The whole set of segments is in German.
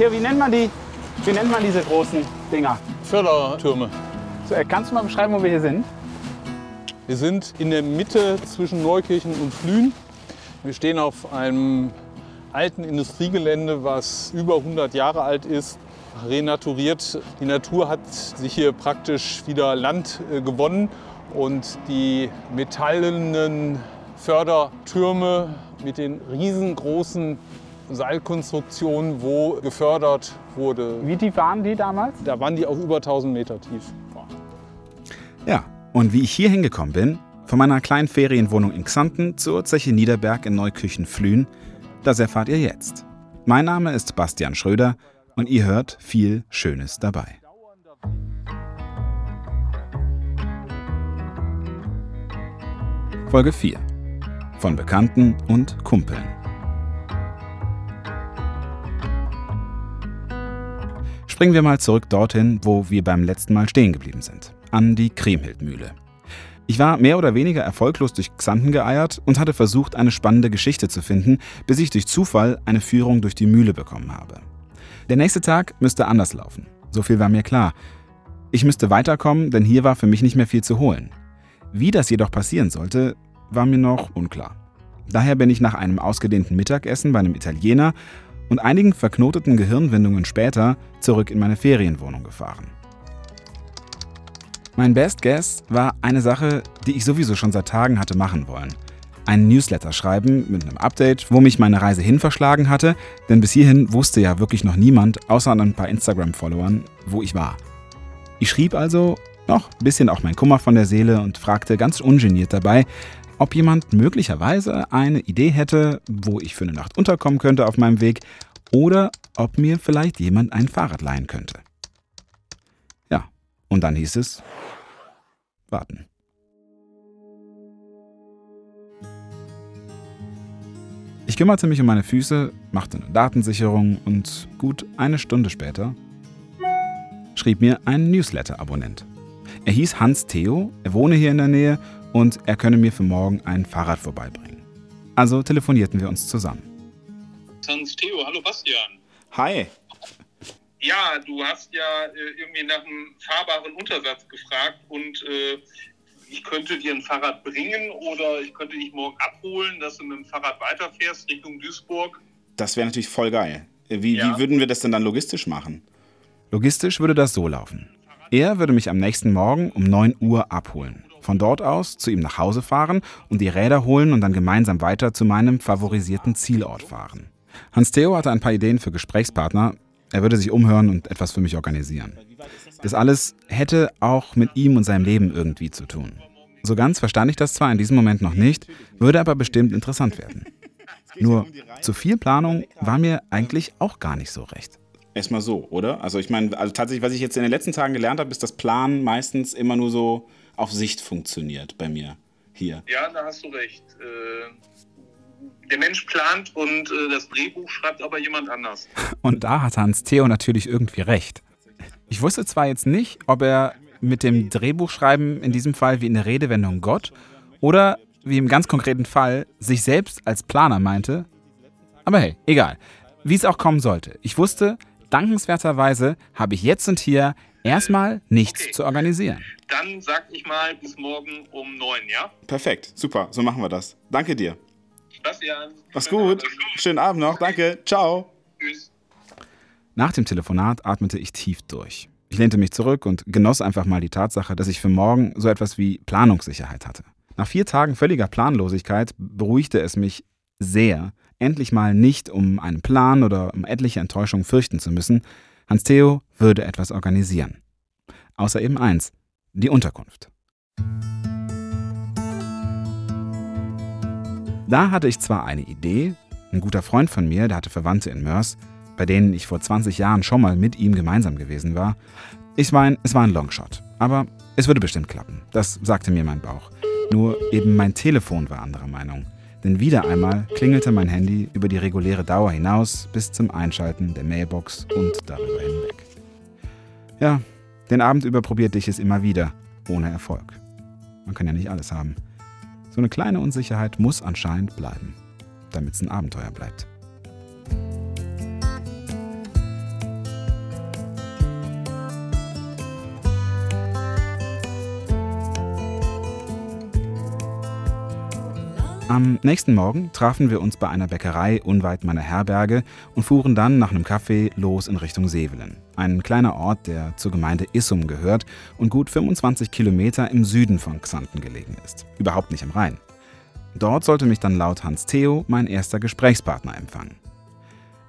Theo, wie nennt man die? Wie nennt man diese großen Dinger? Fördertürme. So, äh, kannst du mal beschreiben, wo wir hier sind? Wir sind in der Mitte zwischen Neukirchen und Flühen. Wir stehen auf einem alten Industriegelände, was über 100 Jahre alt ist, renaturiert. Die Natur hat sich hier praktisch wieder Land äh, gewonnen und die metallenen Fördertürme mit den riesengroßen Seilkonstruktionen, wo gefördert wurde. Wie tief waren die damals? Da waren die auch über 1000 Meter tief. Ja, und wie ich hier hingekommen bin, von meiner kleinen Ferienwohnung in Xanten zur Zeche Niederberg in Neukirchen-Flühen, das erfahrt ihr jetzt. Mein Name ist Bastian Schröder und ihr hört viel Schönes dabei. Folge 4 von Bekannten und Kumpeln. Springen wir mal zurück dorthin, wo wir beim letzten Mal stehen geblieben sind, an die Kriemhildmühle. Ich war mehr oder weniger erfolglos durch Xanten geeiert und hatte versucht, eine spannende Geschichte zu finden, bis ich durch Zufall eine Führung durch die Mühle bekommen habe. Der nächste Tag müsste anders laufen. So viel war mir klar. Ich müsste weiterkommen, denn hier war für mich nicht mehr viel zu holen. Wie das jedoch passieren sollte, war mir noch unklar. Daher bin ich nach einem ausgedehnten Mittagessen bei einem Italiener und einigen verknoteten Gehirnwindungen später zurück in meine Ferienwohnung gefahren. Mein Best Guess war eine Sache, die ich sowieso schon seit Tagen hatte machen wollen. Einen Newsletter schreiben mit einem Update, wo mich meine Reise hin verschlagen hatte, denn bis hierhin wusste ja wirklich noch niemand, außer ein paar Instagram-Followern, wo ich war. Ich schrieb also noch ein bisschen auch mein Kummer von der Seele und fragte ganz ungeniert dabei, ob jemand möglicherweise eine Idee hätte, wo ich für eine Nacht unterkommen könnte auf meinem Weg oder ob mir vielleicht jemand ein Fahrrad leihen könnte. Ja, und dann hieß es, warten. Ich kümmerte mich um meine Füße, machte eine Datensicherung und gut eine Stunde später schrieb mir ein Newsletter-Abonnent. Er hieß Hans Theo, er wohne hier in der Nähe und er könne mir für morgen ein Fahrrad vorbeibringen. Also telefonierten wir uns zusammen. Hans Theo, hallo Bastian. Hi. Ja, du hast ja äh, irgendwie nach einem fahrbaren Untersatz gefragt und äh, ich könnte dir ein Fahrrad bringen oder ich könnte dich morgen abholen, dass du mit dem Fahrrad weiterfährst Richtung Duisburg. Das wäre natürlich voll geil. Wie, Ja. wie würden wir das denn dann logistisch machen? Logistisch würde das so laufen. Er würde mich am nächsten Morgen um 9 Uhr abholen. Von dort aus zu ihm nach Hause fahren und die Räder holen und dann gemeinsam weiter zu meinem favorisierten Zielort fahren. Hans-Theo hatte ein paar Ideen für Gesprächspartner. Er würde sich umhören und etwas für mich organisieren. Das alles hätte auch mit ihm und seinem Leben irgendwie zu tun. So ganz verstand ich das zwar in diesem Moment noch nicht, würde aber bestimmt interessant werden. Nur zu viel Planung war mir eigentlich auch gar nicht so recht. Erstmal so, oder? Also ich meine, also tatsächlich, was ich jetzt in den letzten Tagen gelernt habe, ist, dass Planen meistens immer nur so auf Sicht funktioniert bei mir hier. Ja, da hast du recht. Äh, der Mensch plant und äh, das Drehbuch schreibt aber jemand anders. Und da hat Hans Theo natürlich irgendwie recht. Ich wusste zwar jetzt nicht, ob er mit dem Drehbuchschreiben in diesem Fall wie in der Redewendung Gott oder wie im ganz konkreten Fall sich selbst als Planer meinte, aber hey, egal. Wie es auch kommen sollte. Ich wusste, dankenswerterweise habe ich jetzt und hier erstmal nichts Okay. zu organisieren. Dann sag ich mal bis morgen um neun, ja? Perfekt, super, so machen wir das. Danke dir. Bastian. Mach's gut. Schönen Abend noch. Danke. Ciao. Tschüss. Nach dem Telefonat atmete ich tief durch. Ich lehnte mich zurück und genoss einfach mal die Tatsache, dass ich für morgen so etwas wie Planungssicherheit hatte. Nach vier Tagen völliger Planlosigkeit beruhigte es mich sehr, endlich mal nicht um einen Plan oder um etliche Enttäuschungen fürchten zu müssen. Hans Theo würde etwas organisieren. Außer eben eins, die Unterkunft. Da hatte ich zwar eine Idee, ein guter Freund von mir, der hatte Verwandte in Mörs, bei denen ich vor 20 Jahren schon mal mit ihm gemeinsam gewesen war. Ich meine, es war ein Longshot, aber es würde bestimmt klappen. Das sagte mir mein Bauch. Nur eben mein Telefon war anderer Meinung. Denn wieder einmal klingelte mein Handy über die reguläre Dauer hinaus bis zum Einschalten der Mailbox und darüber hinweg. Ja, den Abend über probierte ich es immer wieder, ohne Erfolg. Man kann ja nicht alles haben. So eine kleine Unsicherheit muss anscheinend bleiben, damit es ein Abenteuer bleibt. Am nächsten Morgen trafen wir uns bei einer Bäckerei unweit meiner Herberge und fuhren dann nach einem Kaffee los in Richtung Sevelen. Ein kleiner Ort, der zur Gemeinde Issum gehört und gut 25 Kilometer im Süden von Xanten gelegen ist. Überhaupt nicht am Rhein. Dort sollte mich dann laut Hans Theo mein erster Gesprächspartner empfangen.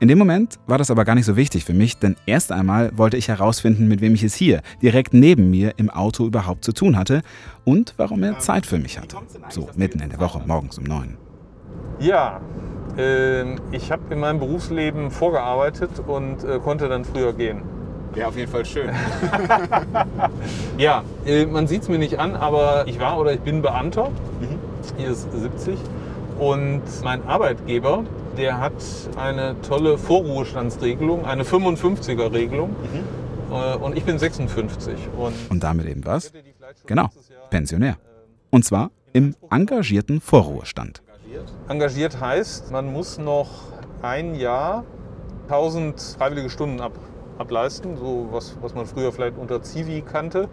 In dem Moment war das aber gar nicht so wichtig für mich, denn erst einmal wollte ich herausfinden, mit wem ich es hier, direkt neben mir im Auto überhaupt zu tun hatte und warum er Zeit für mich hatte. So mitten in der Woche, morgens um neun. Ja, äh, ich habe in meinem Berufsleben vorgearbeitet und äh, konnte dann früher gehen. Wäre auf jeden Fall schön. Ja, äh, man sieht es mir nicht an, aber ich war oder ich bin Beamter. Hier ist 70. Und mein Arbeitgeber, der hat eine tolle Vorruhestandsregelung, eine 55er-Regelung. Äh, Und ich bin 56. Und Und damit eben was? Genau, Pensionär. Und zwar im engagierten Vorruhestand. Engagiert heißt, man muss noch ein Jahr 1000 freiwillige Stunden ab, ableisten, so was, was man früher vielleicht unter Zivi kannte.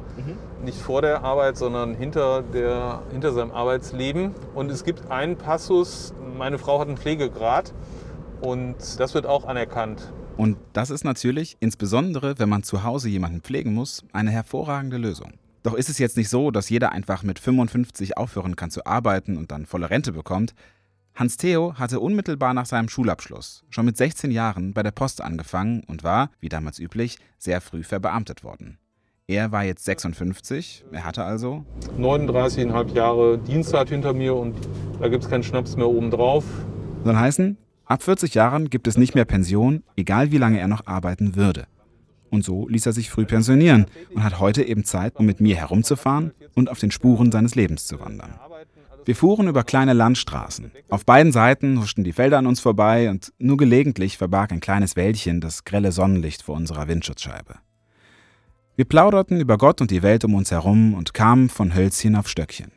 Nicht vor der Arbeit, sondern hinter, der, hinter seinem Arbeitsleben. Und es gibt einen Passus, meine Frau hat einen Pflegegrad und das wird auch anerkannt. Und das ist natürlich, insbesondere wenn man zu Hause jemanden pflegen muss, eine hervorragende Lösung. Doch ist es jetzt nicht so, dass jeder einfach mit 55 aufhören kann zu arbeiten und dann volle Rente bekommt. Hans Theo hatte unmittelbar nach seinem Schulabschluss schon mit 16 Jahren bei der Post angefangen und war, wie damals üblich, sehr früh verbeamtet worden. Er war jetzt 56, er hatte also 39,5 Jahre Dienstzeit hinter mir und da gibt es keinen Schnaps mehr obendrauf. Soll heißen, ab 40 Jahren gibt es nicht mehr Pension, egal wie lange er noch arbeiten würde. Und so ließ er sich früh pensionieren und hat heute eben Zeit, um mit mir herumzufahren und auf den Spuren seines Lebens zu wandern. Wir fuhren über kleine Landstraßen. Auf beiden Seiten huschten die Felder an uns vorbei und nur gelegentlich verbarg ein kleines Wäldchen das grelle Sonnenlicht vor unserer Windschutzscheibe. Wir plauderten über Gott und die Welt um uns herum und kamen von Hölzchen auf Stöckchen.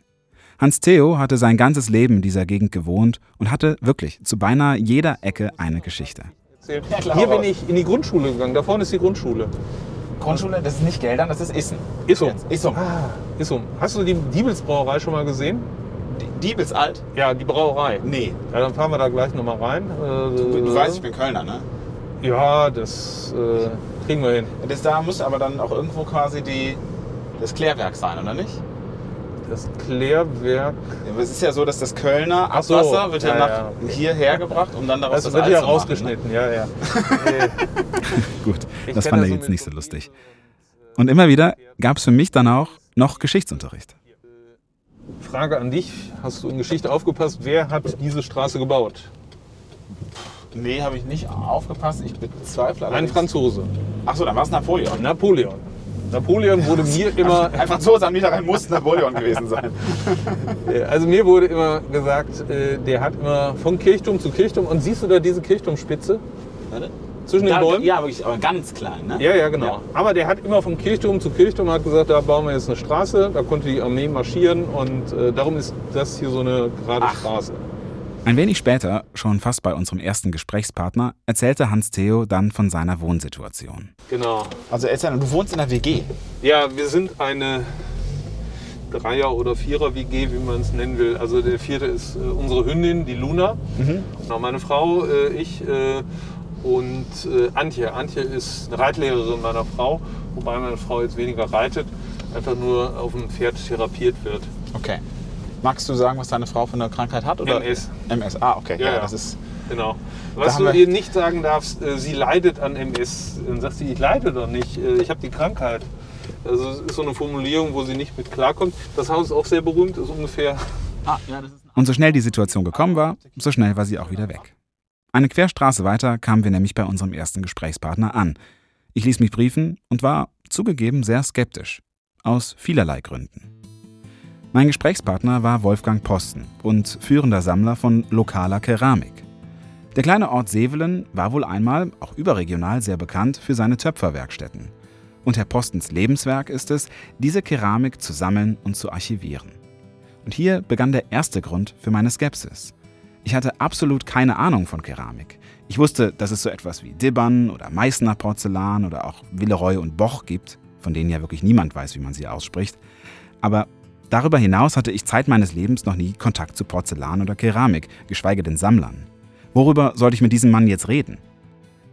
Hans Theo hatte sein ganzes Leben in dieser Gegend gewohnt und hatte wirklich zu beinahe jeder Ecke eine Geschichte. Hier bin ich in die Grundschule gegangen. Da vorne ist die Grundschule. Grundschule, das ist nicht Geldern, das ist Essen. Ist um. Jetzt. Ist Ah, ist um. Hast du die Diebels Brauerei schon mal gesehen? Diebels alt? Ja, die Brauerei. Nee. Ja, dann fahren wir da gleich nochmal rein. Äh, Du weißt, ich bin Kölner, ne? Ja, das äh, kriegen wir hin. Das, da muss aber dann auch irgendwo quasi die, das Klärwerk sein, oder nicht? Das Klärwerk. Ja, aber es ist ja so, dass das Kölner Ach so. Abwasser wird ja, Ja, nach ja, hierher gebracht, um dann daraus Das, das, wird Alt ja zu machen, rausgeschnitten, ja, ja. Äh, Gut, Ich das fand er jetzt nicht so lustig. Und immer wieder gab es für mich dann auch noch Geschichtsunterricht. Frage an dich. Hast du in Geschichte aufgepasst? Wer hat diese Straße gebaut? Ne? Nee, habe ich nicht aufgepasst. Ich bezweifle Ein allerdings- Franzose. Achso, dann war es Napoleon. Napoleon. Napoleon wurde mir immer, Ein Franzose am Niederrhein muss Napoleon gewesen sein. also mir wurde immer gesagt, äh, der hat immer von Kirchturm zu Kirchturm. Und siehst du da diese Kirchturmspitze zwischen den Da, Bäumen? ja, wirklich, aber ganz klein, ne? Ja, ja, genau. Aber der hat immer vom Kirchturm zu Kirchturm hat gesagt, da bauen wir jetzt eine Straße, da konnte die Armee marschieren und äh, darum ist das hier so eine gerade Ach. Straße. Ein wenig später, schon fast bei unserem ersten Gesprächspartner, erzählte Hans Theo dann von seiner Wohnsituation. Genau. Also erzähl, du wohnst in einer WG. Ja, wir sind eine Dreier- oder Vierer-WG, wie man es nennen will. Also der vierte ist äh, unsere Hündin, die Luna. Genau, meine Frau, äh, ich äh, und äh, Antje. Antje ist eine Reitlehrerin meiner Frau, wobei meine Frau jetzt weniger reitet, einfach nur auf dem Pferd therapiert wird. Okay. Magst du sagen, was deine Frau für eine Krankheit hat? Oder? MS. MS, ah, okay. Ja, Ja, ja. das ist. Genau. Was du ihr nicht sagen darfst, äh, sie leidet an MS. Dann sagt sie, ich leide doch nicht, äh, ich habe die Krankheit. Also es ist so eine Formulierung, wo sie nicht mit klarkommt. Das Haus ist auch sehr berühmt, ist ungefähr Ah, ja, das ist Und so schnell die Situation gekommen war, so schnell war sie auch wieder weg. Eine Querstraße weiter kamen wir nämlich bei unserem ersten Gesprächspartner an. Ich ließ mich briefen und war zugegeben sehr skeptisch. Aus vielerlei Gründen. Mein Gesprächspartner war Wolfgang Posten und führender Sammler von lokaler Keramik. Der kleine Ort Sevelen war wohl einmal, auch überregional, sehr bekannt für seine Töpferwerkstätten. Und Herr Postens Lebenswerk ist es, diese Keramik zu sammeln und zu archivieren. Und hier begann der erste Grund für meine Skepsis. Ich hatte absolut keine Ahnung von Keramik. Ich wusste, dass es so etwas wie Dibbern oder Meißner Porzellan oder auch Villeroy und Boch gibt, von denen ja wirklich niemand weiß, wie man sie ausspricht. Aber Darüber hinaus hatte ich Zeit meines Lebens noch nie Kontakt zu Porzellan oder Keramik, geschweige denn Sammlern. Worüber sollte ich mit diesem Mann jetzt reden?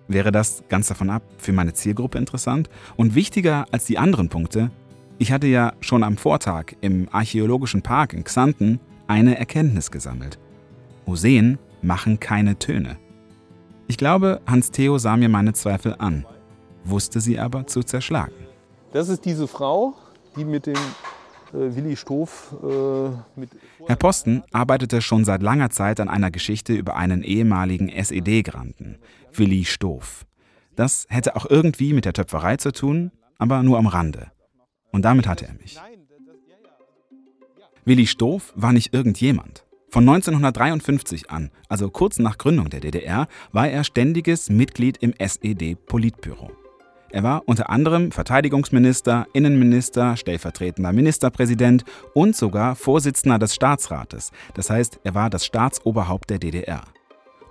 Wäre das ganz davon ab für meine Zielgruppe interessant? Und wichtiger als die anderen Punkte, ich hatte ja schon am Vortag im Archäologischen Park in Xanten eine Erkenntnis gesammelt. Museen machen keine Töne. Ich glaube, Hans Theo sah mir meine Zweifel an, wusste sie aber zu zerschlagen. Das ist diese Frau, die mit dem äh, Willi Stoff. Äh, mit Herr Posten arbeitete schon seit langer Zeit an einer Geschichte über einen ehemaligen SED-Granten, Willi Stoff. Das hätte auch irgendwie mit der Töpferei zu tun, aber nur am Rande. Und damit hatte er mich. Willi Stoff war nicht irgendjemand. Von 1953 an, also kurz nach Gründung der DDR, war er ständiges Mitglied im SED-Politbüro. Er war unter anderem Verteidigungsminister, Innenminister, stellvertretender Ministerpräsident und sogar Vorsitzender des Staatsrates. Das heißt, er war das Staatsoberhaupt der DDR.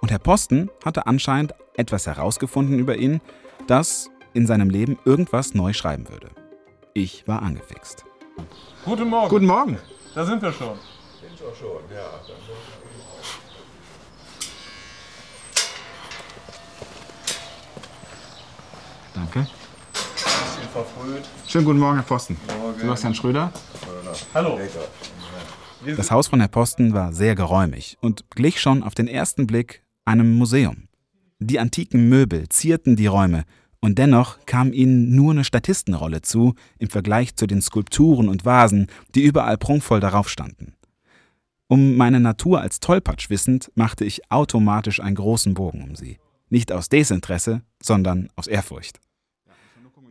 Und Herr Posten hatte anscheinend etwas herausgefunden über ihn, das in seinem Leben irgendwas neu schreiben würde. Ich war angefixt. Guten Morgen. Guten Morgen. Da sind wir schon. Wir schon, ja. Danke. Bisschen verfrüht. Schönen guten Morgen, Herr Posten. Morgen. Sebastian Schröder. Hallo. Das Haus von Herr Posten war sehr geräumig und glich schon auf den ersten Blick einem Museum. Die antiken Möbel zierten die Räume und dennoch kam ihnen nur eine Statistenrolle zu im Vergleich zu den Skulpturen und Vasen, die überall prunkvoll darauf standen. Um meine Natur als Tollpatsch wissend, machte ich automatisch einen großen Bogen um sie. Nicht aus Desinteresse, sondern aus Ehrfurcht.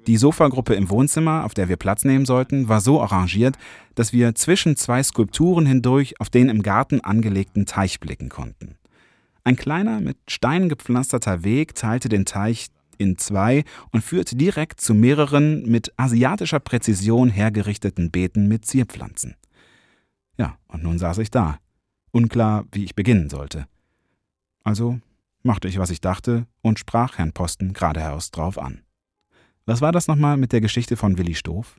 Die Sofagruppe im Wohnzimmer, auf der wir Platz nehmen sollten, war so arrangiert, dass wir zwischen zwei Skulpturen hindurch auf den im Garten angelegten Teich blicken konnten. Ein kleiner, mit Steinen gepflasterter Weg teilte den Teich in zwei und führte direkt zu mehreren mit asiatischer Präzision hergerichteten Beeten mit Zierpflanzen. Ja, und nun saß ich da, unklar, wie ich beginnen sollte. Also machte ich, was ich dachte, und sprach Herrn Posten geradeaus drauf an. Was war das nochmal mit der Geschichte von Willi Stoff?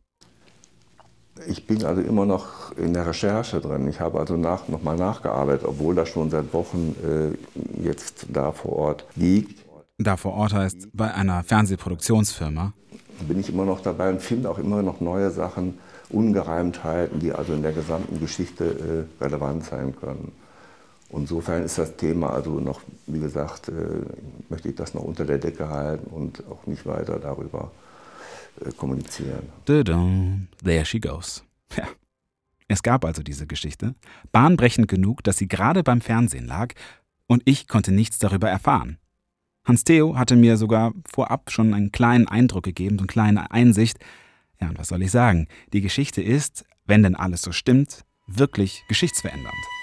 Ich bin also immer noch in der Recherche drin. Ich habe also nach, nochmal nachgearbeitet, obwohl das schon seit Wochen äh, jetzt da vor Ort liegt. Da vor Ort heißt bei einer Fernsehproduktionsfirma. Bin ich immer noch dabei und finde auch immer noch neue Sachen, Ungereimtheiten, die also in der gesamten Geschichte äh, relevant sein können. Insofern ist das Thema also noch, wie gesagt, äh, möchte ich das noch unter der Decke halten und auch nicht weiter darüber äh, kommunizieren. There she goes. Ja. Es gab also diese Geschichte, bahnbrechend genug, dass sie gerade beim Fernsehen lag, und ich konnte nichts darüber erfahren. Hans Theo hatte mir sogar vorab schon einen kleinen Eindruck gegeben, so eine kleine Einsicht. Ja, und was soll ich sagen? Die Geschichte ist, wenn denn alles so stimmt, wirklich geschichtsverändernd.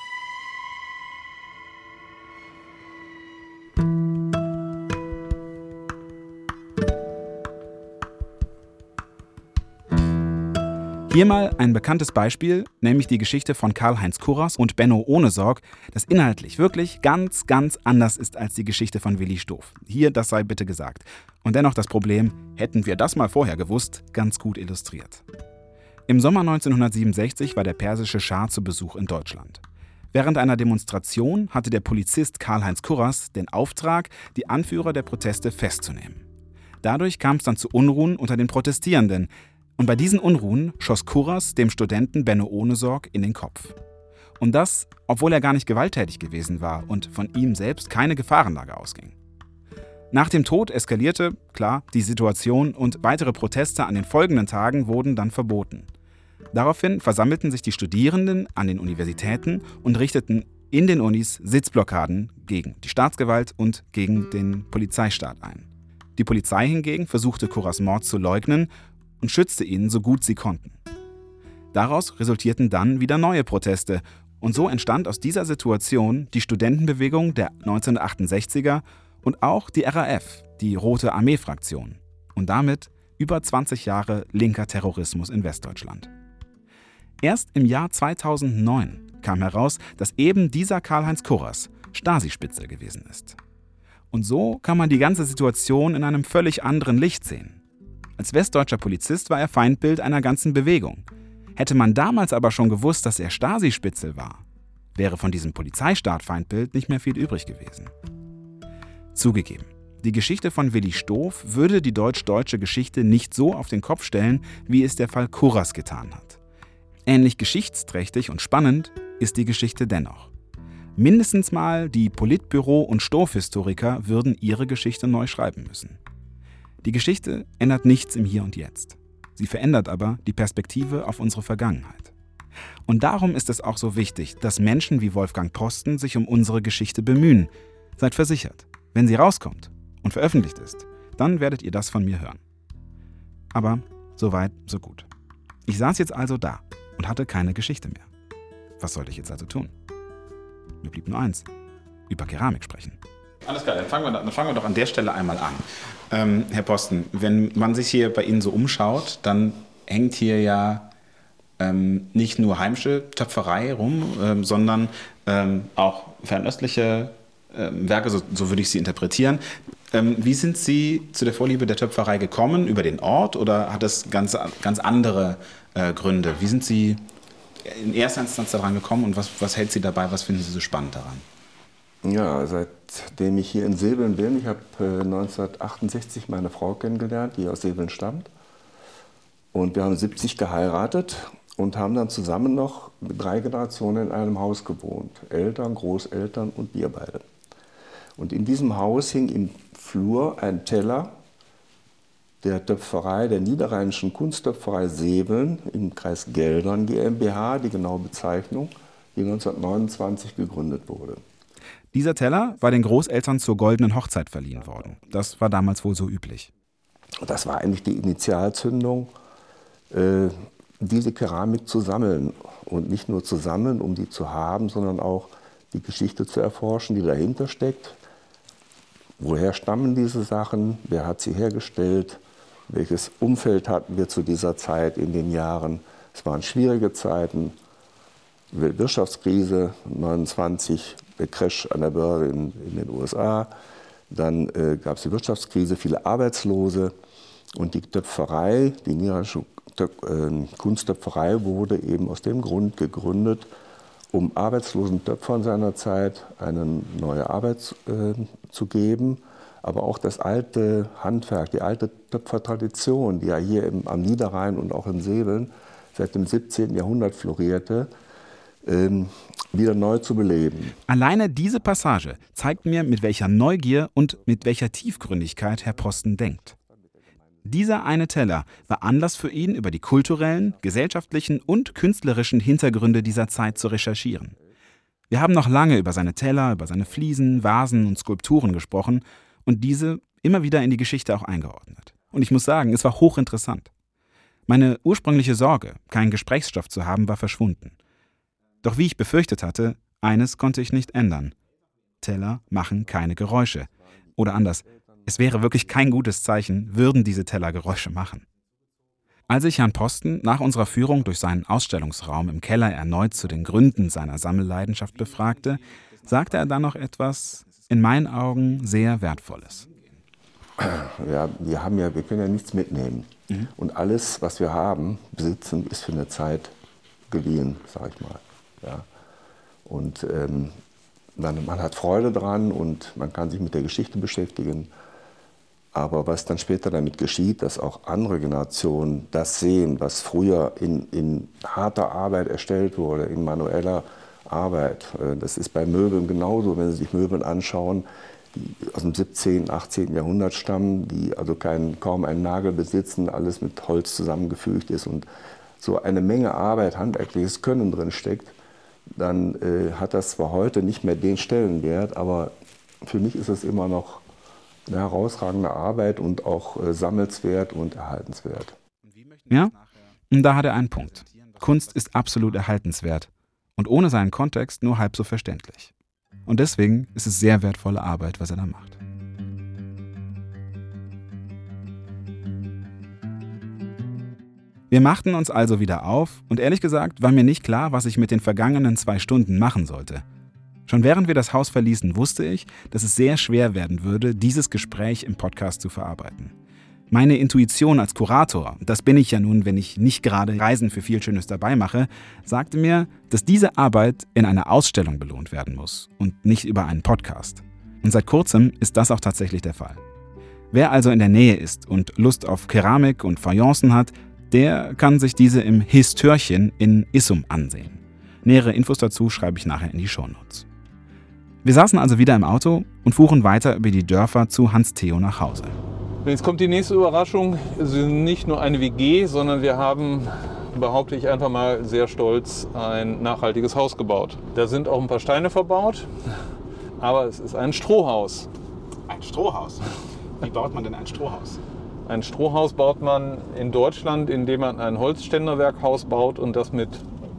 Hier mal ein bekanntes Beispiel, nämlich die Geschichte von Karl-Heinz Kurras und Benno Ohnesorg, das inhaltlich wirklich ganz, ganz anders ist als die Geschichte von Willi Stoff. Hier, das sei bitte gesagt. Und dennoch das Problem, hätten wir das mal vorher gewusst, ganz gut illustriert. Im Sommer 1967 war der persische Schah zu Besuch in Deutschland. Während einer Demonstration hatte der Polizist Karl-Heinz Kurras den Auftrag, die Anführer der Proteste festzunehmen. Dadurch kam es dann zu Unruhen unter den Protestierenden, und bei diesen Unruhen schoss Kurras dem Studenten Benno Ohnesorg in den Kopf. Und das, obwohl er gar nicht gewalttätig gewesen war und von ihm selbst keine Gefahrenlage ausging. Nach dem Tod eskalierte, klar, die Situation und weitere Proteste an den folgenden Tagen wurden dann verboten. Daraufhin versammelten sich die Studierenden an den Universitäten und richteten in den Unis Sitzblockaden gegen die Staatsgewalt und gegen den Polizeistaat ein. Die Polizei hingegen versuchte Kurras Mord zu leugnen und schützte ihn so gut sie konnten. Daraus resultierten dann wieder neue Proteste und so entstand aus dieser Situation die Studentenbewegung der 1968er und auch die RAF, die Rote Armee-Fraktion und damit über 20 Jahre linker Terrorismus in Westdeutschland. Erst im Jahr 2009 kam heraus, dass eben dieser Karl-Heinz Kurras Stasi-Spitze gewesen ist. Und so kann man die ganze Situation in einem völlig anderen Licht sehen. Als westdeutscher Polizist war er Feindbild einer ganzen Bewegung. Hätte man damals aber schon gewusst, dass er Stasi-Spitzel war, wäre von diesem Polizeistaat-Feindbild nicht mehr viel übrig gewesen. Zugegeben, die Geschichte von Willi Stoff würde die deutsch-deutsche Geschichte nicht so auf den Kopf stellen, wie es der Fall Kurras getan hat. Ähnlich geschichtsträchtig und spannend ist die Geschichte dennoch. Mindestens mal die Politbüro- und Stoff-Historiker würden ihre Geschichte neu schreiben müssen. Die Geschichte ändert nichts im Hier und Jetzt. Sie verändert aber die Perspektive auf unsere Vergangenheit. Und darum ist es auch so wichtig, dass Menschen wie Wolfgang Posten sich um unsere Geschichte bemühen. Seid versichert, wenn sie rauskommt und veröffentlicht ist, dann werdet ihr das von mir hören. Aber so weit, so gut. Ich saß jetzt also da und hatte keine Geschichte mehr. Was sollte ich jetzt also tun? Mir blieb nur eins: über Keramik sprechen. Alles klar, dann fangen wir, dann fangen wir doch an der Stelle einmal an. Ähm, Herr Posten, wenn man sich hier bei Ihnen so umschaut, dann hängt hier ja ähm, nicht nur heimische Töpferei rum, ähm, sondern ähm, auch fernöstliche ähm, Werke, so, so, würde ich sie interpretieren. Ähm, wie sind Sie zu der Vorliebe der Töpferei gekommen? Über den Ort oder hat es ganz, ganz andere äh, Gründe? Wie sind Sie in erster Instanz daran gekommen und was, was hält Sie dabei? Was finden Sie so spannend daran? Ja, seitdem ich hier in Säbeln bin, ich habe äh, 1968 meine Frau kennengelernt, die aus Säbeln stammt. Und wir haben 70 geheiratet und haben dann zusammen noch drei Generationen in einem Haus gewohnt. Eltern, Großeltern und wir beide. Und in diesem Haus hing im Flur ein Teller der Töpferei, der Niederrheinischen Kunsttöpferei Säbeln im Kreis Geldern GmbH, die genaue Bezeichnung, die 1929 gegründet wurde. Dieser Teller war den Großeltern zur goldenen Hochzeit verliehen worden. Das war damals wohl so üblich. Das war eigentlich die Initialzündung, äh, diese Keramik zu sammeln. Und nicht nur zu sammeln, um die zu haben, sondern auch die Geschichte zu erforschen, die dahinter steckt. Woher stammen diese Sachen? Wer hat sie hergestellt? Welches Umfeld hatten wir zu dieser Zeit in den Jahren? Es waren schwierige Zeiten. Wirtschaftskrise 29, der Crash an der Börse in, in den USA. Dann äh, gab es die Wirtschaftskrise, viele Arbeitslose. Und die Töpferei, die niederländische äh, Kunsttöpferei, wurde eben aus dem Grund gegründet, um arbeitslosen Töpfern seiner Zeit eine neue Arbeit äh, zu geben, aber auch das alte Handwerk, die alte Töpfertradition, die ja hier im, am Niederrhein und auch in Säbeln seit dem 17. Jahrhundert florierte, ähm, wieder neu zu beleben. Alleine diese Passage zeigt mir, mit welcher Neugier und mit welcher Tiefgründigkeit Herr Posten denkt. Dieser eine Teller war Anlass für ihn, über die kulturellen, gesellschaftlichen und künstlerischen Hintergründe dieser Zeit zu recherchieren. Wir haben noch lange über seine Teller, über seine Fliesen, Vasen und Skulpturen gesprochen und diese immer wieder in die Geschichte auch eingeordnet. Und ich muss sagen, es war hochinteressant. Meine ursprüngliche Sorge, keinen Gesprächsstoff zu haben, war verschwunden. Doch wie ich befürchtet hatte, eines konnte ich nicht ändern. Teller machen keine Geräusche. Oder anders, es wäre wirklich kein gutes Zeichen, würden diese Teller Geräusche machen. Als ich Herrn Posten nach unserer Führung durch seinen Ausstellungsraum im Keller erneut zu den Gründen seiner Sammelleidenschaft befragte, sagte er dann noch etwas, in meinen Augen, sehr Wertvolles. Ja, wir, haben ja, wir können ja nichts mitnehmen. Mhm. Und alles, was wir haben, besitzen, ist für eine Zeit geliehen, sag ich mal. Ja. Und ähm, man, hat Freude dran und man kann sich mit der Geschichte beschäftigen. Aber was dann später damit geschieht, dass auch andere Generationen das sehen, was früher in, in harter Arbeit erstellt wurde, in manueller Arbeit. Äh, das ist bei Möbeln genauso, wenn Sie sich Möbel anschauen, die aus dem 17., 18. Jahrhundert stammen, die also kein, kaum einen Nagel besitzen, alles mit Holz zusammengefügt ist und so eine Menge Arbeit, handwerkliches Können drin steckt dann äh, hat das zwar heute nicht mehr den Stellenwert, aber für mich ist es immer noch eine herausragende Arbeit und auch äh, sammelswert und erhaltenswert. Ja, und da hat er einen Punkt. Kunst ist absolut erhaltenswert und ohne seinen Kontext nur halb so verständlich. Und deswegen ist es sehr wertvolle Arbeit, was er da macht. Wir machten uns also wieder auf und ehrlich gesagt war mir nicht klar, was ich mit den vergangenen zwei Stunden machen sollte. Schon während wir das Haus verließen, wusste ich, dass es sehr schwer werden würde, dieses Gespräch im Podcast zu verarbeiten. Meine Intuition als Kurator, das bin ich ja nun, wenn ich nicht gerade Reisen für viel Schönes dabei mache, sagte mir, dass diese Arbeit in einer Ausstellung belohnt werden muss und nicht über einen Podcast. Und seit kurzem ist das auch tatsächlich der Fall. Wer also in der Nähe ist und Lust auf Keramik und Fayencen hat, der kann sich diese im Histörchen in Issum ansehen. Nähere Infos dazu schreibe ich nachher in die Shownotes. Wir saßen also wieder im Auto und fuhren weiter über die Dörfer zu Hans Theo nach Hause. Jetzt kommt die nächste Überraschung. Es ist nicht nur eine WG, sondern wir haben, behaupte ich einfach mal sehr stolz, ein nachhaltiges Haus gebaut. Da sind auch ein paar Steine verbaut, aber es ist ein Strohhaus. Ein Strohhaus? Wie baut man denn ein Strohhaus? Ein Strohhaus baut man in Deutschland, indem man ein Holzständerwerkhaus baut und das mit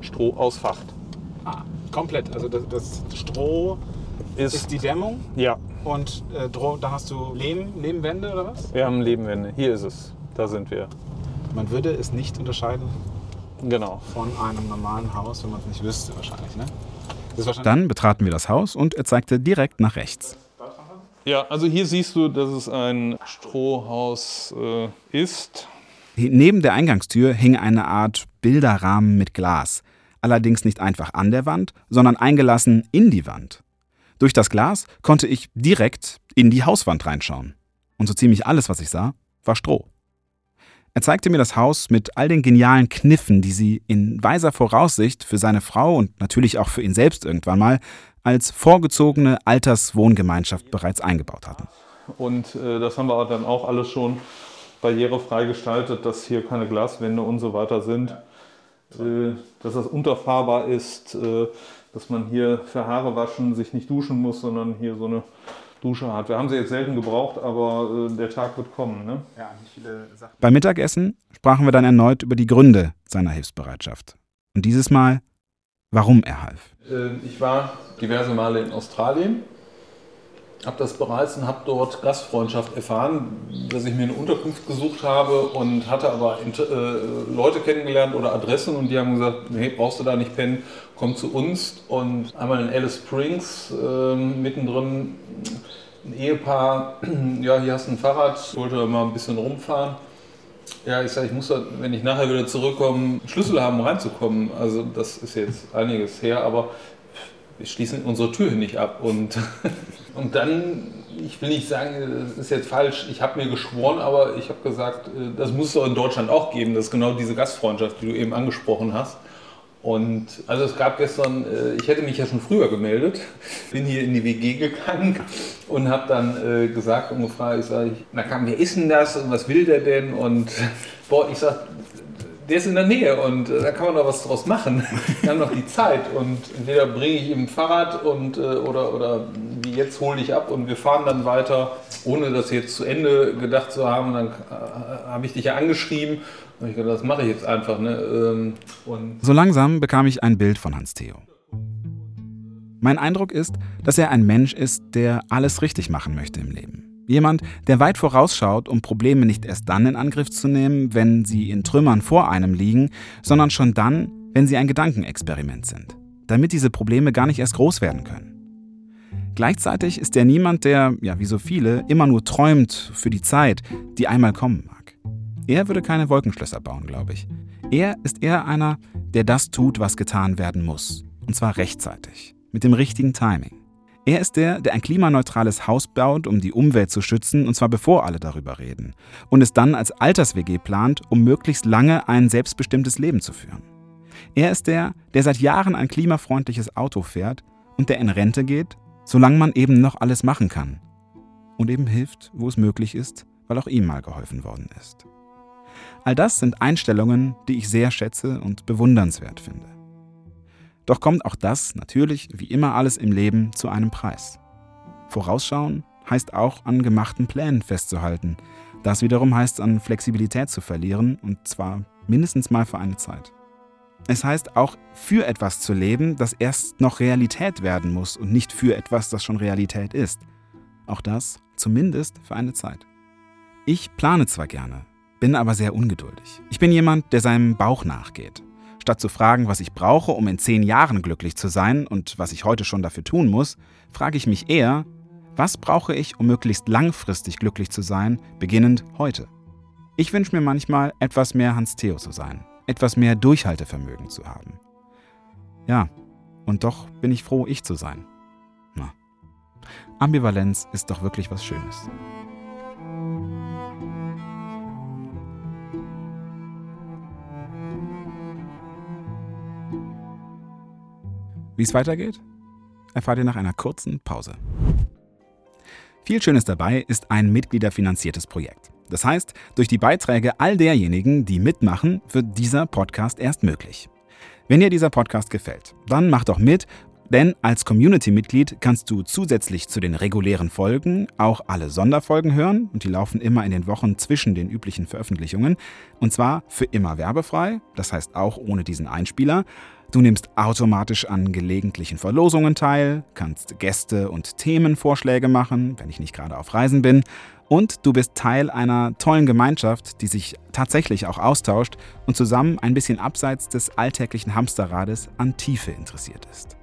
Stroh ausfacht. Ah, komplett. Also das, das Stroh ist, ist, die Dämmung? Ja. Und äh, da hast du Lehm, Lehmwände oder was? Wir haben Lehmwände. Hier ist es. Da sind wir. Man würde es nicht unterscheiden genau. von einem normalen Haus, wenn man es nicht wüsste wahrscheinlich, ne? wahrscheinlich Dann betraten wir das Haus und er zeigte direkt nach rechts. Ja, also hier siehst du, dass es ein Strohhaus äh, ist. Neben der Eingangstür hing eine Art Bilderrahmen mit Glas. Allerdings nicht einfach an der Wand, sondern eingelassen in die Wand. Durch das Glas konnte ich direkt in die Hauswand reinschauen. Und so ziemlich alles, was ich sah, war Stroh. Er zeigte mir das Haus mit all den genialen Kniffen, die sie in weiser Voraussicht für seine Frau und natürlich auch für ihn selbst irgendwann mal als vorgezogene Alterswohngemeinschaft bereits eingebaut hatten. Und äh, das haben wir dann auch alles schon barrierefrei gestaltet, dass hier keine Glaswände und so weiter sind, äh, dass das unterfahrbar ist, äh, dass man hier für Haare waschen sich nicht duschen muss, sondern hier so eine Dusche hat. Wir haben sie jetzt selten gebraucht, aber äh, der Tag wird kommen. Ne? Ja, Beim Mittagessen sprachen wir dann erneut über die Gründe seiner Hilfsbereitschaft. Und dieses Mal, warum er half. Äh, ich war diverse Male in Australien, habe das bereits und habe dort Gastfreundschaft erfahren, dass ich mir eine Unterkunft gesucht habe und hatte aber äh, Leute kennengelernt oder Adressen und die haben gesagt, hey, brauchst du da nicht pennen, komm zu uns. Und einmal in Alice Springs, äh, mittendrin ein Ehepaar, ja, hier hast du ein Fahrrad, wollte mal ein bisschen rumfahren. Ja, ich sage, ich muss, wenn ich nachher wieder zurückkomme, Schlüssel haben, um reinzukommen. Also das ist jetzt einiges her, aber wir schließen unsere Tür nicht ab. Und, und dann, ich will nicht sagen, das ist jetzt falsch, ich habe mir geschworen, aber ich habe gesagt, äh, das muss es doch in Deutschland auch geben. Das ist genau diese Gastfreundschaft, die du eben angesprochen hast. Und also es gab gestern, äh, ich hätte mich ja schon früher gemeldet, bin hier in die WG gegangen und habe dann äh, gesagt und gefragt, ich sage, na kam, wer ist denn das und was will der denn? Und boah, ich sage, der ist in der Nähe und äh, da kann man doch was draus machen. Wir haben noch die Zeit und entweder bringe ich ihm ein Fahrrad und, oder, oder wie jetzt hole ich ab und wir fahren dann weiter, ohne das jetzt zu Ende gedacht zu haben. Dann habe ich dich ja angeschrieben ich gedacht, das mache ich jetzt einfach. Ne? Ähm, und so langsam bekam ich ein Bild von Hans Theo. Mein Eindruck ist, dass er ein Mensch ist, der alles richtig machen möchte im Leben. Jemand, der weit vorausschaut, um Probleme nicht erst dann in Angriff zu nehmen, wenn sie in Trümmern vor einem liegen, sondern schon dann, wenn sie ein Gedankenexperiment sind, damit diese Probleme gar nicht erst groß werden können. Gleichzeitig ist er niemand, der, ja wie so viele, immer nur träumt für die Zeit, die einmal kommen mag. Er würde keine Wolkenschlösser bauen, glaube ich. Er ist eher einer, der das tut, was getan werden muss. Und zwar rechtzeitig, mit dem richtigen Timing. Er ist der, der ein klimaneutrales Haus baut, um die Umwelt zu schützen, und zwar bevor alle darüber reden. Und es dann als Alters-WG plant, um möglichst lange ein selbstbestimmtes Leben zu führen. Er ist der, der seit Jahren ein klimafreundliches Auto fährt und der in Rente geht, solange man eben noch alles machen kann. Und eben hilft, wo es möglich ist, weil auch ihm mal geholfen worden ist. All das sind Einstellungen, die ich sehr schätze und bewundernswert finde. Doch kommt auch das natürlich, wie immer alles im Leben, zu einem Preis. Vorausschauen heißt auch an gemachten Plänen festzuhalten. Das wiederum heißt an Flexibilität zu verlieren, und zwar mindestens mal für eine Zeit. Es heißt auch, für etwas zu leben, das erst noch Realität werden muss und nicht für etwas, das schon Realität ist. Auch das zumindest für eine Zeit. Ich plane zwar gerne, bin aber sehr ungeduldig. Ich bin jemand, der seinem Bauch nachgeht. Statt zu fragen, was ich brauche, um in zehn Jahren glücklich zu sein und was ich heute schon dafür tun muss, frage ich mich eher, was brauche ich, um möglichst langfristig glücklich zu sein, beginnend heute? Ich wünsche mir manchmal, etwas mehr Hans-Theo zu sein, etwas mehr Durchhaltevermögen zu haben. Ja, und doch bin ich froh, ich zu sein. Na. Ambivalenz ist doch wirklich was Schönes. Wie es weitergeht, erfahrt ihr nach einer kurzen Pause. Viel Schönes dabei ist ein mitgliederfinanziertes Projekt. Das heißt, durch die Beiträge all derjenigen, die mitmachen, wird dieser Podcast erst möglich. Wenn dir dieser Podcast gefällt, dann mach doch mit, denn als Community-Mitglied kannst du zusätzlich zu den regulären Folgen auch alle Sonderfolgen hören und die laufen immer in den Wochen zwischen den üblichen Veröffentlichungen und zwar für immer werbefrei, das heißt auch ohne diesen Einspieler. Du nimmst automatisch an gelegentlichen Verlosungen teil, kannst Gäste und Themenvorschläge machen, wenn ich nicht gerade auf Reisen bin und du bist Teil einer tollen Gemeinschaft, die sich tatsächlich auch austauscht und zusammen ein bisschen abseits des alltäglichen Hamsterrades an Tiefe interessiert ist.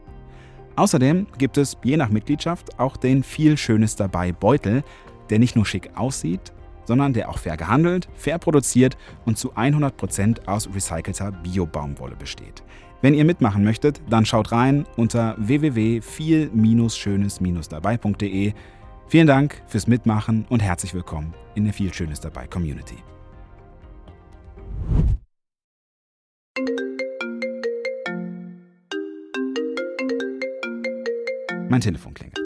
Außerdem gibt es je nach Mitgliedschaft auch den viel Schönes dabei Beutel, der nicht nur schick aussieht, sondern der auch fair gehandelt, fair produziert und zu 100% aus recycelter Bio-Baumwolle besteht. Wenn ihr mitmachen möchtet, dann schaut rein unter www.viel-schönes-dabei.de Vielen Dank fürs Mitmachen und herzlich willkommen in der Viel Schönes dabei Community. Mein Telefon klingelt.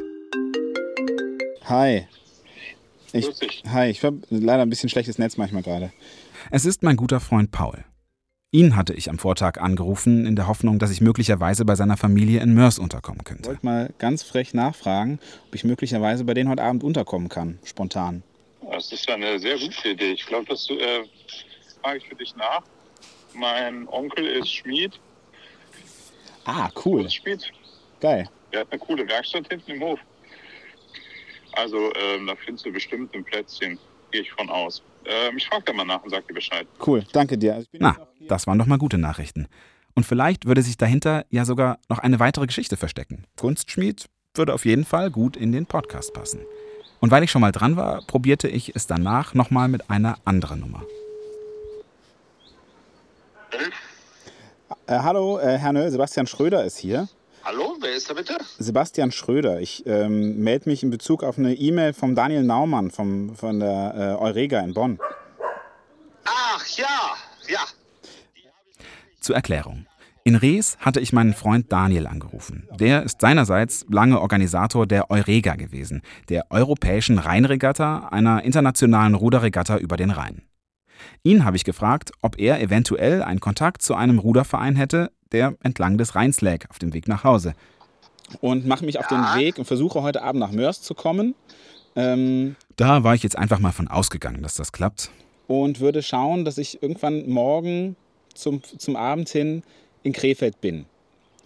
Hi. Ich, hi, ich habe leider ein bisschen schlechtes Netz manchmal gerade. Es ist mein guter Freund Paul. Ihn hatte ich am Vortag angerufen, in der Hoffnung, dass ich möglicherweise bei seiner Familie in Mörs unterkommen könnte. Ich wollte mal ganz frech nachfragen, ob ich möglicherweise bei denen heute Abend unterkommen kann, spontan. Das ist eine sehr gute Idee. Ich glaube, das äh, frage ich für dich nach. Mein Onkel ist Schmied. Ah, cool. Schmied. Geil. Der hat eine coole Werkstatt hinten im Hof. Also ähm, da findest du bestimmt ein Plätzchen, gehe ich von aus. Ähm, ich frage da mal nach und sag dir Bescheid. Cool, danke dir. Also Na, das waren doch mal gute Nachrichten. Und vielleicht würde sich dahinter ja sogar noch eine weitere Geschichte verstecken. Kunstschmied würde auf jeden Fall gut in den Podcast passen. Und weil ich schon mal dran war, probierte ich es danach nochmal mit einer anderen Nummer. Äh, hallo, äh, Herr Nö, Sebastian Schröder ist hier. Hallo, wer ist da bitte? Sebastian Schröder. Ich ähm, melde mich in Bezug auf eine E-Mail vom Daniel Naumann vom, von der äh, Eurega in Bonn. Ach ja, ja. Zur Erklärung. In Rees hatte ich meinen Freund Daniel angerufen. Der ist seinerseits lange Organisator der Eurega gewesen, der europäischen Rheinregatta, einer internationalen Ruderregatta über den Rhein. Ihn habe ich gefragt, ob er eventuell einen Kontakt zu einem Ruderverein hätte, der entlang des Rheins lag, auf dem Weg nach Hause. Und mache mich auf den Weg und versuche heute Abend nach Mörs zu kommen. Ähm, da war ich jetzt einfach mal von ausgegangen, dass das klappt. Und würde schauen, dass ich irgendwann morgen zum, zum Abend hin in Krefeld bin.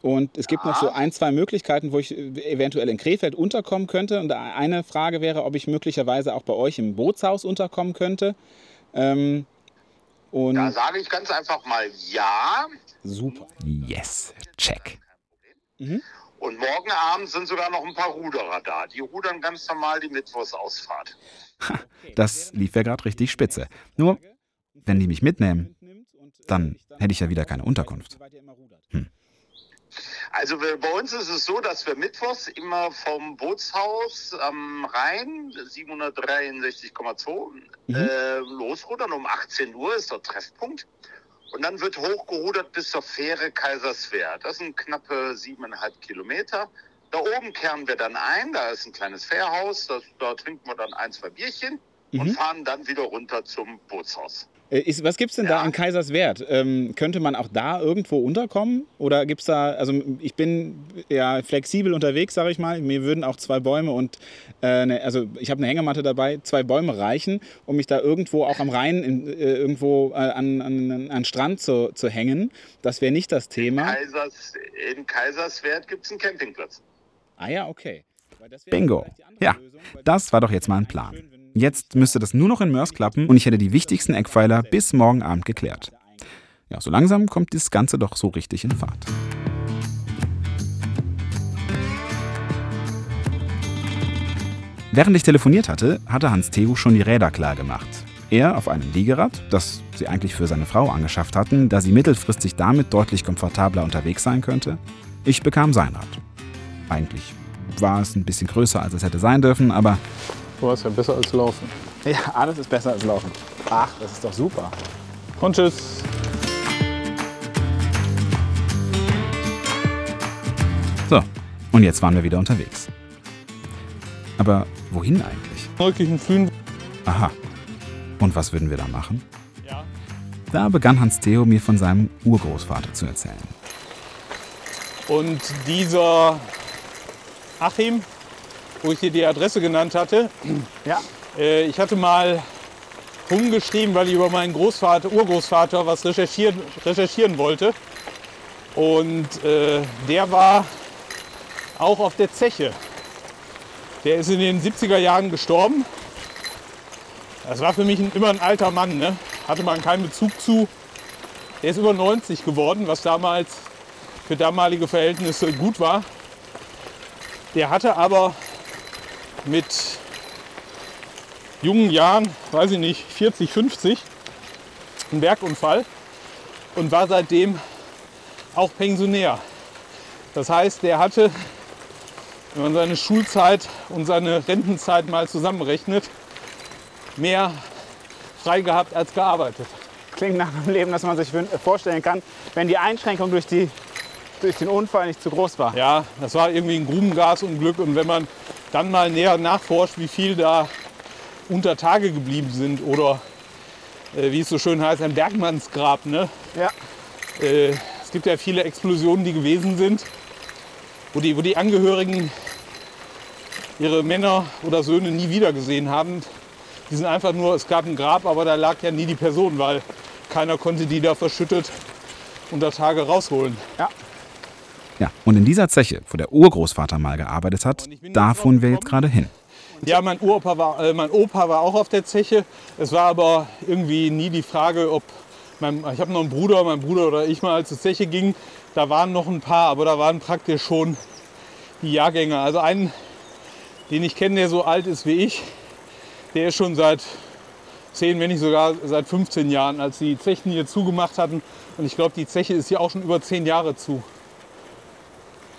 Und es gibt noch so ein, zwei Möglichkeiten, wo ich eventuell in Krefeld unterkommen könnte. Und eine Frage wäre, ob ich möglicherweise auch bei euch im Bootshaus unterkommen könnte. Ähm, und da sage ich ganz einfach mal ja. Super. Yes, check. Mhm. Und morgen Abend sind sogar noch ein paar Ruderer da. Die rudern ganz normal die Mittwochsausfahrt. das lief ja gerade richtig spitze. Nur, wenn die mich mitnehmen, dann hätte ich ja wieder keine Unterkunft. Also bei uns ist es so, dass wir mittwochs immer vom Bootshaus am Rhein 763,2 mhm. äh, losrudern. Um 18 Uhr ist der Treffpunkt. Und dann wird hochgerudert bis zur Fähre Kaiserswerth. Das sind knappe siebeneinhalb Kilometer. Da oben kehren wir dann ein, da ist ein kleines Fährhaus, das, da trinken wir dann ein, zwei Bierchen mhm. und fahren dann wieder runter zum Bootshaus. Äh, ist, was gibt es denn ja. da in Kaiserswerth? Ähm, könnte man auch da irgendwo unterkommen? Oder gibt es da, also ich bin ja flexibel unterwegs, sage ich mal. Mir würden auch zwei Bäume und, äh, ne, also ich habe eine Hängematte dabei, zwei Bäume reichen, um mich da irgendwo auch am Rhein in, äh, irgendwo äh, an, an, an Strand zu, zu hängen. Das wäre nicht das Thema. In, Kaisers, in Kaiserswerth gibt es einen Campingplatz. Ah ja, okay. Bingo. Ja, das war doch jetzt mal ein Plan. Jetzt müsste das nur noch in Mörs klappen und ich hätte die wichtigsten Eckpfeiler bis morgen Abend geklärt. Ja, so langsam kommt das Ganze doch so richtig in Fahrt. Während ich telefoniert hatte, hatte Hans Theo schon die Räder klar gemacht. Er auf einem Liegerad, das sie eigentlich für seine Frau angeschafft hatten, da sie mittelfristig damit deutlich komfortabler unterwegs sein könnte. Ich bekam sein Rad. Eigentlich war es ein bisschen größer, als es hätte sein dürfen, aber. Du warst ja besser als Laufen. Ja, alles ist besser als Laufen. Ach, das ist doch super. Und tschüss. So, und jetzt waren wir wieder unterwegs. Aber wohin eigentlich? Neukirchen Aha. Und was würden wir da machen? Ja. Da begann Hans Theo mir von seinem Urgroßvater zu erzählen. Und dieser Achim, wo ich hier die Adresse genannt hatte, Ja. äh, ich hatte mal rumgeschrieben, weil ich über meinen Großvater, Urgroßvater was recherchieren, recherchieren wollte. Und äh, der war auch auf der Zeche. Der ist in den 70er Jahren gestorben. Das war für mich ein, immer ein alter Mann, ne? hatte man keinen Bezug zu. Der ist über 90 geworden, was damals für damalige Verhältnisse gut war. Der hatte aber mit jungen Jahren, weiß ich nicht, 40, 50, einen Bergunfall und war seitdem auch Pensionär. Das heißt, der hatte, wenn man seine Schulzeit und seine Rentenzeit mal zusammenrechnet, mehr frei gehabt als gearbeitet. Klingt nach einem Leben, das man sich vorstellen kann, wenn die Einschränkung durch, die, durch den Unfall nicht zu groß war. Ja, das war irgendwie ein Grubengasunglück und wenn man dann mal näher nachforscht, wie viel da unter Tage geblieben sind oder äh, wie es so schön heißt, ein Bergmannsgrab. Ne? Ja. Äh, es gibt ja viele Explosionen, die gewesen sind, wo die, wo die Angehörigen ihre Männer oder Söhne nie wieder gesehen haben. Die sind einfach nur, es gab ein Grab, aber da lag ja nie die Person, weil keiner konnte die da verschüttet unter Tage rausholen. Ja, und in dieser Zeche, wo der Urgroßvater mal gearbeitet hat, da fuhren wir jetzt gerade hin. Ja, mein, Uropa war, äh, mein Opa war auch auf der Zeche. Es war aber irgendwie nie die Frage, ob mein, ich habe noch einen Bruder, mein Bruder oder ich mal zur Zeche ging, da waren noch ein paar, aber da waren praktisch schon die Jahrgänge. Also einen, den ich kenne, der so alt ist wie ich, der ist schon seit 10, wenn nicht sogar seit 15 Jahren, als die Zechen hier zugemacht hatten. Und ich glaube, die Zeche ist hier auch schon über 10 Jahre zu.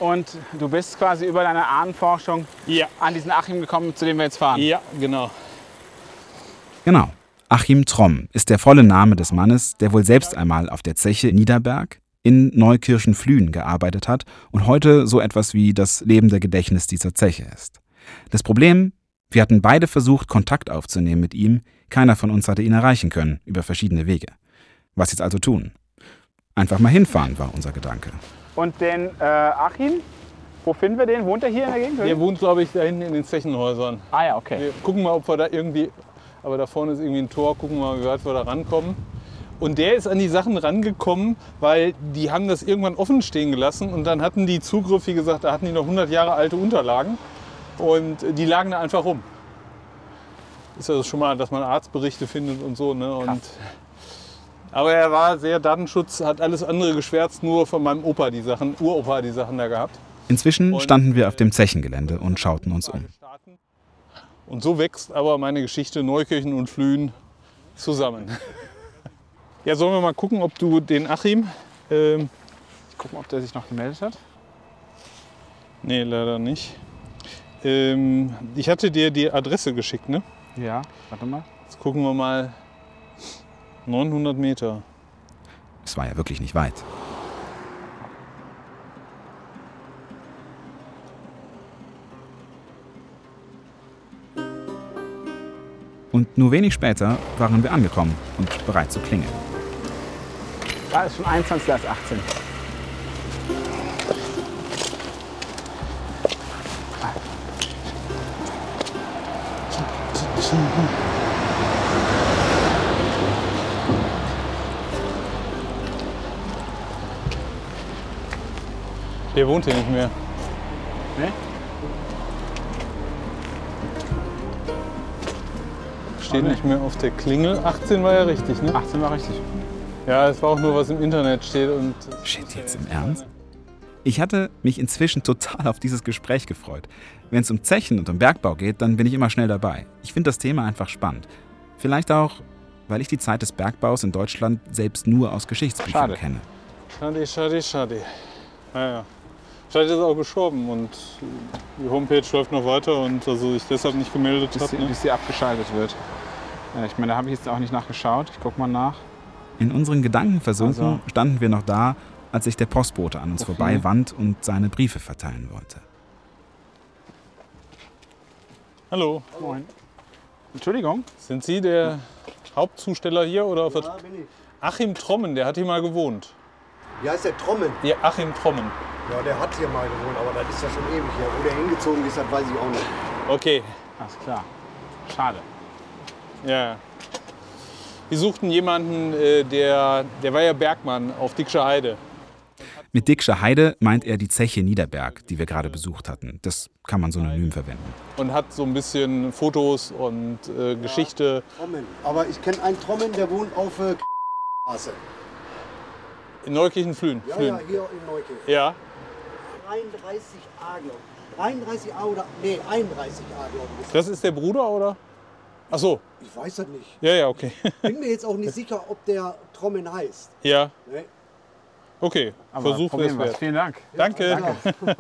Und du bist quasi über deine Ahnenforschung Ja, an diesen Achim gekommen, zu dem wir jetzt fahren. ja, genau. Genau. Achim Tromm ist der volle Name des Mannes, der wohl selbst einmal auf der Zeche Niederberg in Neukirchen-Flühen gearbeitet hat und heute so etwas wie das lebende Gedächtnis dieser Zeche ist. Das Problem, wir hatten beide versucht, Kontakt aufzunehmen mit ihm, keiner von uns hatte ihn erreichen können, über verschiedene Wege. Was jetzt also tun? Einfach mal hinfahren, war unser Gedanke. Und den äh, Achim, wo finden wir den? Wohnt er hier in der Gegend? Der wohnt, glaube ich, da hinten in den Zechenhäusern. Ah ja, okay. Wir gucken mal, ob wir da irgendwie, aber da vorne ist irgendwie ein Tor, gucken wir mal, wie weit wir da rankommen. Und der ist an die Sachen rangekommen, weil die haben das irgendwann offen stehen gelassen und dann hatten die Zugriff, wie gesagt, da hatten die noch 100 Jahre alte Unterlagen und die lagen da einfach rum. Ist also schon mal, dass man Arztberichte findet und so. Ne? Und, aber er war sehr Datenschutz, hat alles andere geschwärzt, nur von meinem Opa die Sachen, Uropa die Sachen da gehabt. Inzwischen standen wir auf dem Zechengelände und schauten uns um. Und so wächst aber meine Geschichte Neukirchen und Flühen zusammen. Ja, sollen wir mal gucken, ob du den Achim. Ähm, Gucken, ob der sich noch gemeldet hat. nee, leider nicht. Ähm, ich hatte dir die Adresse geschickt, ne? Ja, warte mal. Jetzt gucken wir mal. 900 Meter. Es war ja wirklich nicht weit. Und nur wenig später waren wir angekommen und bereit zu klingeln. Da ist schon 21 als 18. Der wohnt hier nicht mehr. Ne? Steht nicht mehr auf der Klingel. 18 war ja richtig, ne? 18 war richtig. Ja, es war auch nur, was im Internet steht. Und Shit, jetzt im Ernst? Ich hatte mich inzwischen total auf dieses Gespräch gefreut. Wenn es um Zechen und um Bergbau geht, dann bin ich immer schnell dabei. Ich finde das Thema einfach spannend. Vielleicht auch, weil ich die Zeit des Bergbaus in Deutschland selbst nur aus Geschichtsbüchern Schade. kenne. Schade, schade, schade. Naja. Vielleicht ist er auch gestorben und die Homepage läuft noch weiter und also ich deshalb nicht gemeldet bis, habe. sie, Ne? bis sie abgeschaltet wird. Ja, ich meine, da habe ich jetzt auch nicht nachgeschaut. Ich guck mal nach. In unseren Gedanken versunken Also- standen wir noch da, als sich der Postbote an uns Profil. vorbeiwand und seine Briefe verteilen wollte. Hallo, Moin. Entschuldigung. sind Sie der Hauptzusteller hier oder? Ja, bin ich. Achim Trommen, der hat hier mal gewohnt. Wie heißt der Trommen? Ja, Achim Trommen. Ja, der hat hier mal gewohnt, aber das ist ja schon ewig her. Wo der hingezogen ist, das weiß ich auch nicht. Okay, Alles klar. Schade. ja. Wir suchten jemanden, äh, der, der war ja Bergmann auf Dicksche Heide. Mit Dicksche Heide meint er die Zeche Niederberg, die wir gerade besucht hatten. Das kann man synonym verwenden. und hat so ein bisschen Fotos und äh, Geschichte. Trommen. Aber ich kenne einen Trommen, der wohnt auf äh, Straße. In Neukirchen-Flühen. Ja, Flühen. ja, hier in Neukirchen. Ja. 33a, glaube ich. 33a oder. Nee, 31a, glaube ich. Das ist der Bruder, oder? Ach so. Ich weiß das nicht. Ja, ja, okay. Bin mir jetzt auch nicht sicher, ob der Trommen heißt. ja, Nee. okay. Aber Versuch probieren es wert. Vielen Dank. Danke.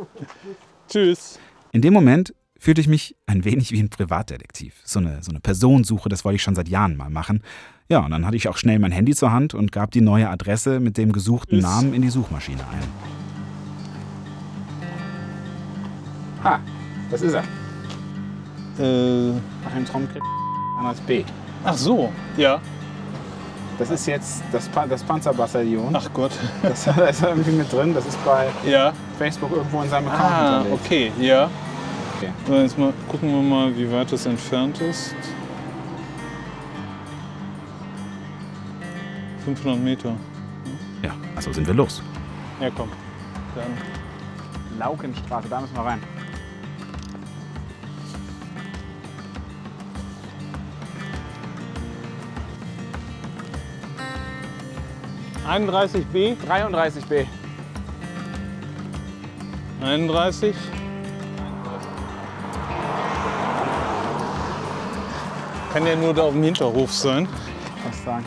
Tschüss. In dem Moment fühlte ich mich ein wenig wie ein Privatdetektiv. So eine, so eine Personensuche, das wollte ich schon seit Jahren mal machen. Ja, und dann hatte ich auch schnell mein Handy zur Hand und gab die neue Adresse mit dem gesuchten Ist- Namen in die Suchmaschine ein. Ha, das ist er. Äh, Tromm kriegt als B. ach so. Ja. Das ist jetzt das, pa das Panzerbataillon. Ach Gott. Das da ist er irgendwie mit drin. Das ist bei Ja. Facebook irgendwo in seinem Account Ah, okay. Ja. Okay. So, jetzt mal gucken wir mal, wie weit das entfernt ist. 500 Meter. Ja, also sind wir los. Ja, komm. Dann. Laukenstraße, da müssen wir rein. Ja. 31b, 33b. 31. Kann ja nur da auf dem Hinterhof sein. Fast sagen.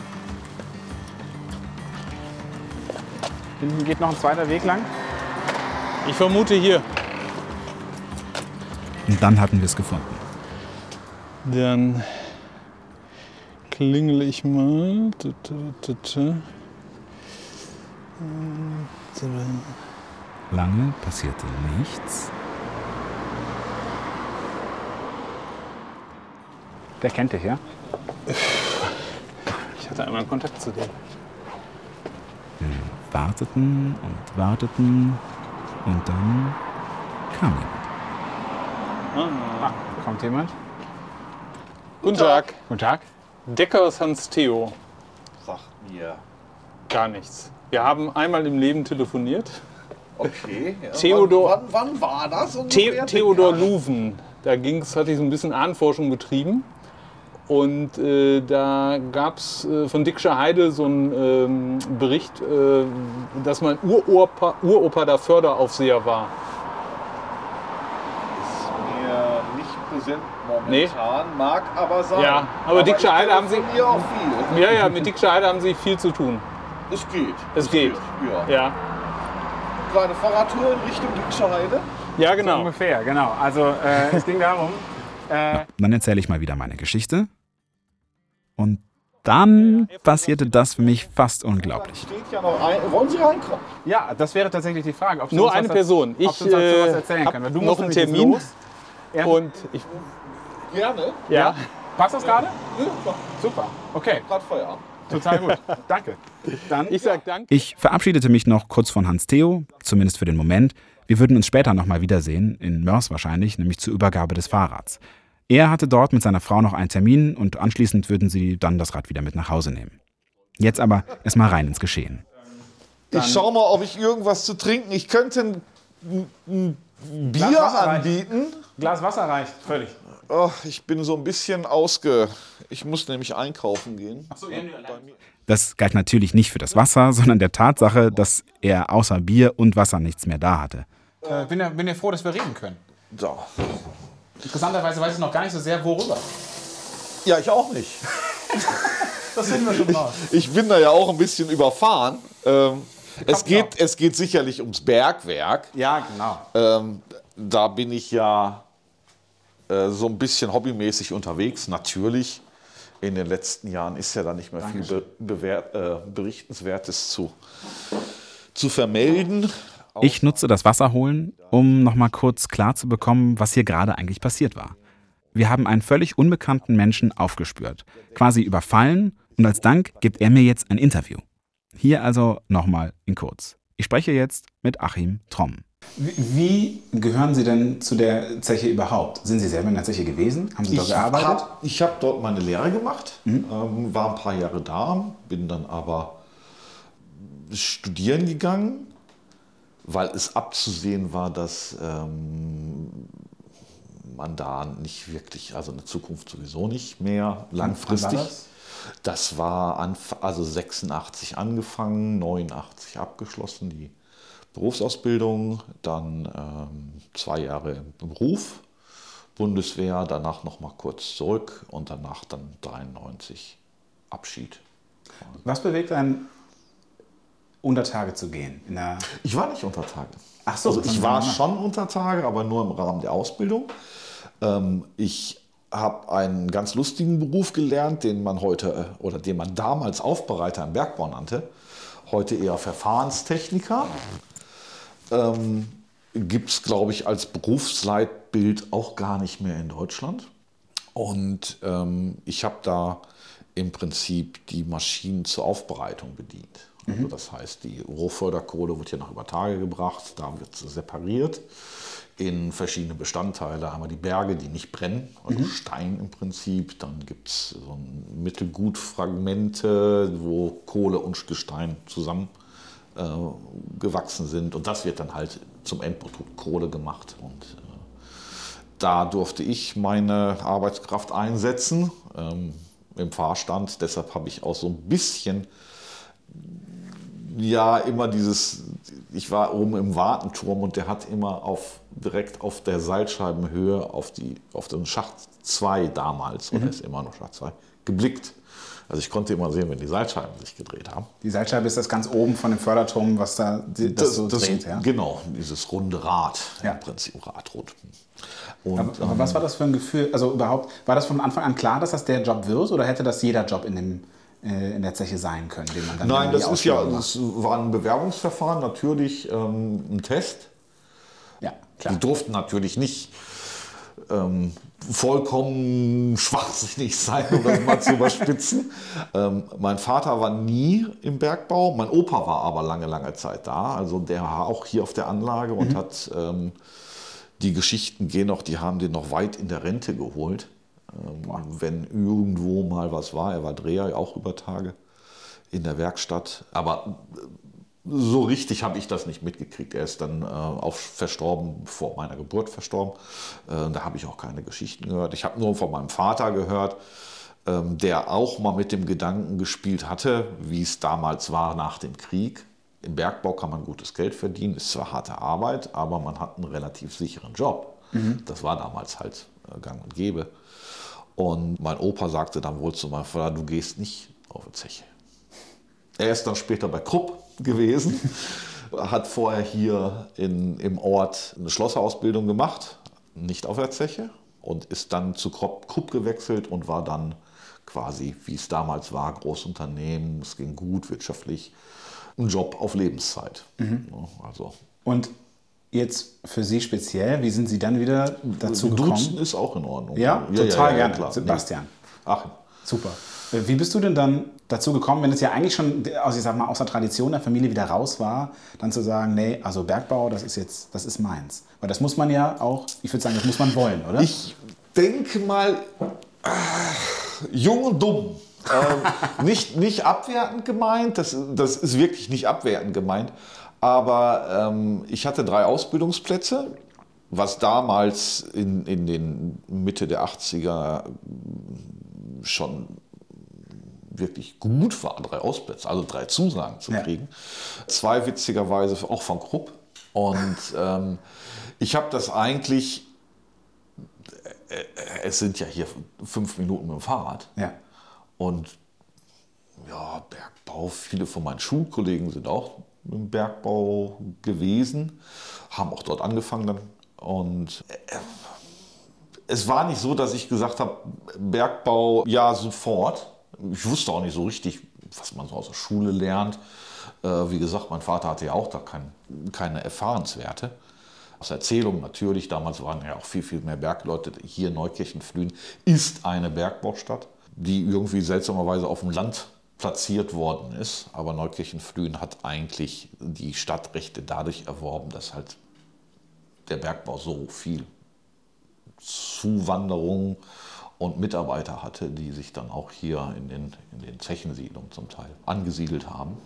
Hinten geht noch ein zweiter Weg lang. Ich vermute hier. Und dann hatten wir es gefunden. Dann klingel ich mal. Lange passierte nichts. Der kennt dich, ja? Ich hatte einmal Kontakt zu dem. Warteten und warteten und dann kam jemand. Ah, kommt jemand? Guten Tag. Guten Tag. Deckers Hans Theo. Sagt mir. Gar nichts. Wir haben einmal im Leben telefoniert. Okay. Ja. Theodor- Wann, wann, wann war das? The? Theodor Luven. Da ging's, hatte ich so ein bisschen Ahnenforschung betrieben. Und äh, da gab es äh, von Dickscher Heide so einen ähm, Bericht, äh, dass mein Uropa, Uropa der Förderaufseher war. Ist mir nicht präsent momentan, mag aber sein. Ja, aber Dicksche ich Heide haben Sie- auch viel. Ja, ja, mit Dickscher Heide haben sie viel zu tun. Es geht. Es geht. Ja. Ja, Kleine Fahrradtour in Richtung Dicksche Heide. ja genau. Ungefähr, genau. Also äh, es ging darum, äh, Und dann erzähle ich mal wieder meine Geschichte. Und dann passierte das für mich fast unglaublich. Steht ja noch ein. Wollen Sie reinkommen? ja, das wäre tatsächlich die Frage. Ob Sie Nur eine was- Person. Ich äh, erzählen hab können. weil Du noch musst einen Termin Los. Er, und ich, Gerne. ja, passt das gerade? Ja, Super. Okay, Gerade Feierabend. total gut. Danke. Dann ich sag Dank. Ich verabschiedete mich noch kurz von Hans Theo, zumindest für den Moment. Wir würden uns später nochmal wiedersehen, in Mörs wahrscheinlich, nämlich zur Übergabe des Fahrrads. Er hatte dort mit seiner Frau noch einen Termin und anschließend würden sie dann das Rad wieder mit nach Hause nehmen. Jetzt aber erstmal rein ins Geschehen. Ich schau mal, ob ich irgendwas zu trinken. Ich könnte ein, Glas Bier Wasser rein. anbieten. Glas Wasser reicht. Völlig. Oh, ich bin so ein bisschen ausge. Ich muss nämlich einkaufen gehen. Das galt natürlich nicht für das Wasser, sondern der Tatsache, dass er außer Bier und Wasser nichts mehr da hatte. Äh, bin, ja, bin ja froh, dass wir reden können. So. Interessanterweise weiß ich noch gar nicht so sehr, worüber. Ja, ich auch nicht. Das sind wir schon raus. Ich bin da ja auch ein bisschen überfahren. Ähm, es, geht, es geht sicherlich ums Bergwerk. Ja, genau. Ähm, da bin ich ja äh, so ein bisschen hobbymäßig unterwegs. Natürlich, in den letzten Jahren ist ja da nicht mehr Dankeschön. viel Be äh, Berichtenswertes zu, zu vermelden. Ich nutze das Wasserholen, um nochmal kurz klar zu bekommen, was hier gerade eigentlich passiert war. Wir haben einen völlig unbekannten Menschen aufgespürt, quasi überfallen und als Dank gibt er mir jetzt ein Interview. Hier also nochmal in kurz. Ich spreche jetzt mit Achim Tromm. Wie gehören Sie denn zu der Zeche überhaupt? Sind Sie selber in der Zeche gewesen? Haben Sie ich dort gearbeitet? Hab, ich habe dort meine Lehre gemacht, mhm. ähm, war ein paar Jahre da, bin dann aber studieren gegangen, weil es abzusehen war, dass ähm, man da nicht wirklich, also eine Zukunft sowieso nicht mehr langfristig. War das? Das? war also 86 angefangen, 89 abgeschlossen, die Berufsausbildung, dann ähm, zwei Jahre im Beruf, Bundeswehr, danach noch mal kurz zurück und danach dann 93 Abschied. Was bewegt einen, unter Tage zu gehen? ich war nicht unter Tage. Ach so, also ich war schon unter Tage, aber nur im Rahmen der Ausbildung. Ähm, ich habe einen ganz lustigen Beruf gelernt, den man heute äh, oder den man damals Aufbereiter im Bergbau nannte, heute eher Verfahrenstechniker ähm, gibt es, glaube ich, als Berufsleitbild auch gar nicht mehr in Deutschland. Und ähm, ich habe da im Prinzip die Maschinen zur Aufbereitung bedient. Also mhm. das heißt, die Rohförderkohle wird hier noch über Tage gebracht, da wird sie separiert in verschiedene Bestandteile. Einmal die Berge, die nicht brennen, also mhm. Stein im Prinzip. Dann gibt es so Mittelgutfragmente, wo Kohle und Gestein zusammen äh, gewachsen sind. Und das wird dann halt zum Endprodukt Kohle gemacht. Und äh, da durfte ich meine Arbeitskraft einsetzen ähm, im Fahrstand. Deshalb habe ich auch so ein bisschen ja immer dieses, ich war oben im Wartenturm und der hat immer auf, direkt auf der Seilscheibenhöhe auf, die, auf den Schacht 2 damals, mhm. oder ist immer noch Schacht 2, geblickt. Also ich konnte immer sehen, wenn die Seilscheiben sich gedreht haben. Die Seilscheibe ist das ganz oben von dem Förderturm, was da das, das so das, dreht, ja? Genau, dieses runde Rad, ja. im Prinzip Radrund. Und, aber, aber ähm, was war das für ein Gefühl? Also überhaupt, war das von Anfang an klar, dass das der Job wird oder hätte das jeder Job in, dem, äh, in der Zeche sein können, den man dann Nein, das ist ja, das war ein Bewerbungsverfahren, natürlich ähm, ein Test. Klar. Die durften natürlich nicht ähm, vollkommen schwachsinnig sein, um das mal zu überspitzen. Ähm, mein Vater war nie im Bergbau, mein Opa war aber lange, lange Zeit da. Also der war auch hier auf der Anlage und mhm. hat ähm, die Geschichten gehen noch, die haben den noch weit in der Rente geholt. Ähm, wenn irgendwo mal was war, er war Dreher auch über Tage in der Werkstatt. Aber so richtig habe ich das nicht mitgekriegt. Er ist dann äh, auch verstorben, vor meiner Geburt verstorben. Äh, da habe ich auch keine Geschichten gehört. Ich habe nur von meinem Vater gehört, ähm, der auch mal mit dem Gedanken gespielt hatte, wie es damals war nach dem Krieg. Im Bergbau kann man gutes Geld verdienen, ist zwar harte Arbeit, aber man hat einen relativ sicheren Job. Mhm. Das war damals halt äh, gang und gäbe. Und mein Opa sagte dann wohl zu meinem Vater, du gehst nicht auf die Zeche. Er ist dann später bei Krupp gewesen, hat vorher hier in, im Ort eine Schlosserausbildung gemacht, nicht auf der Zeche, und ist dann zu Krupp gewechselt und war dann quasi, wie es damals war, Großunternehmen, es ging gut wirtschaftlich, ein Job auf Lebenszeit. Mhm. Also. Und jetzt für Sie speziell, wie sind Sie dann wieder dazu gekommen? Duzen ist auch in Ordnung. Ja, ja total ja, ja, gerne. Sebastian. Ach. Super. Wie bist du denn dann dazu gekommen, wenn es ja eigentlich schon aus, ich sag mal, aus der Tradition der Familie wieder raus war, dann zu sagen, nee, also Bergbau, das ist jetzt, das ist meins. Weil das muss man ja auch, ich würde sagen, das muss man wollen, oder? Ich denke mal, äh, jung und dumm. ähm, nicht, nicht abwertend gemeint, das, das ist wirklich nicht abwertend gemeint, aber ähm, ich hatte drei Ausbildungsplätze, was damals in, in den Mitte der 80er schon wirklich gut war, drei Ausplätze, also drei Zusagen zu kriegen. Ja. Zwei witzigerweise auch von Krupp. Und ähm, ich habe das eigentlich, äh, äh, es sind ja hier fünf Minuten mit dem Fahrrad. Ja. Und ja, Bergbau. Viele von meinen Schulkollegen sind auch im Bergbau gewesen, haben auch dort angefangen dann. Und äh, es war nicht so, dass ich gesagt habe, Bergbau, ja, sofort. Ich wusste auch nicht so richtig, was man so aus der Schule lernt. Äh, wie gesagt, mein Vater hatte ja auch da kein, keine Erfahrenswerte. Aus Erzählungen natürlich, damals waren ja auch viel, viel mehr Bergleute. Hier Neukirchen-Flühen ist eine Bergbaustadt, die irgendwie seltsamerweise auf dem Land platziert worden ist. Aber Neukirchen-Flühen hat eigentlich die Stadtrechte dadurch erworben, dass halt der Bergbau so viel Zuwanderung und Mitarbeiter hatte, die sich dann auch hier in den, in den Zechensiedlungen zum Teil angesiedelt haben.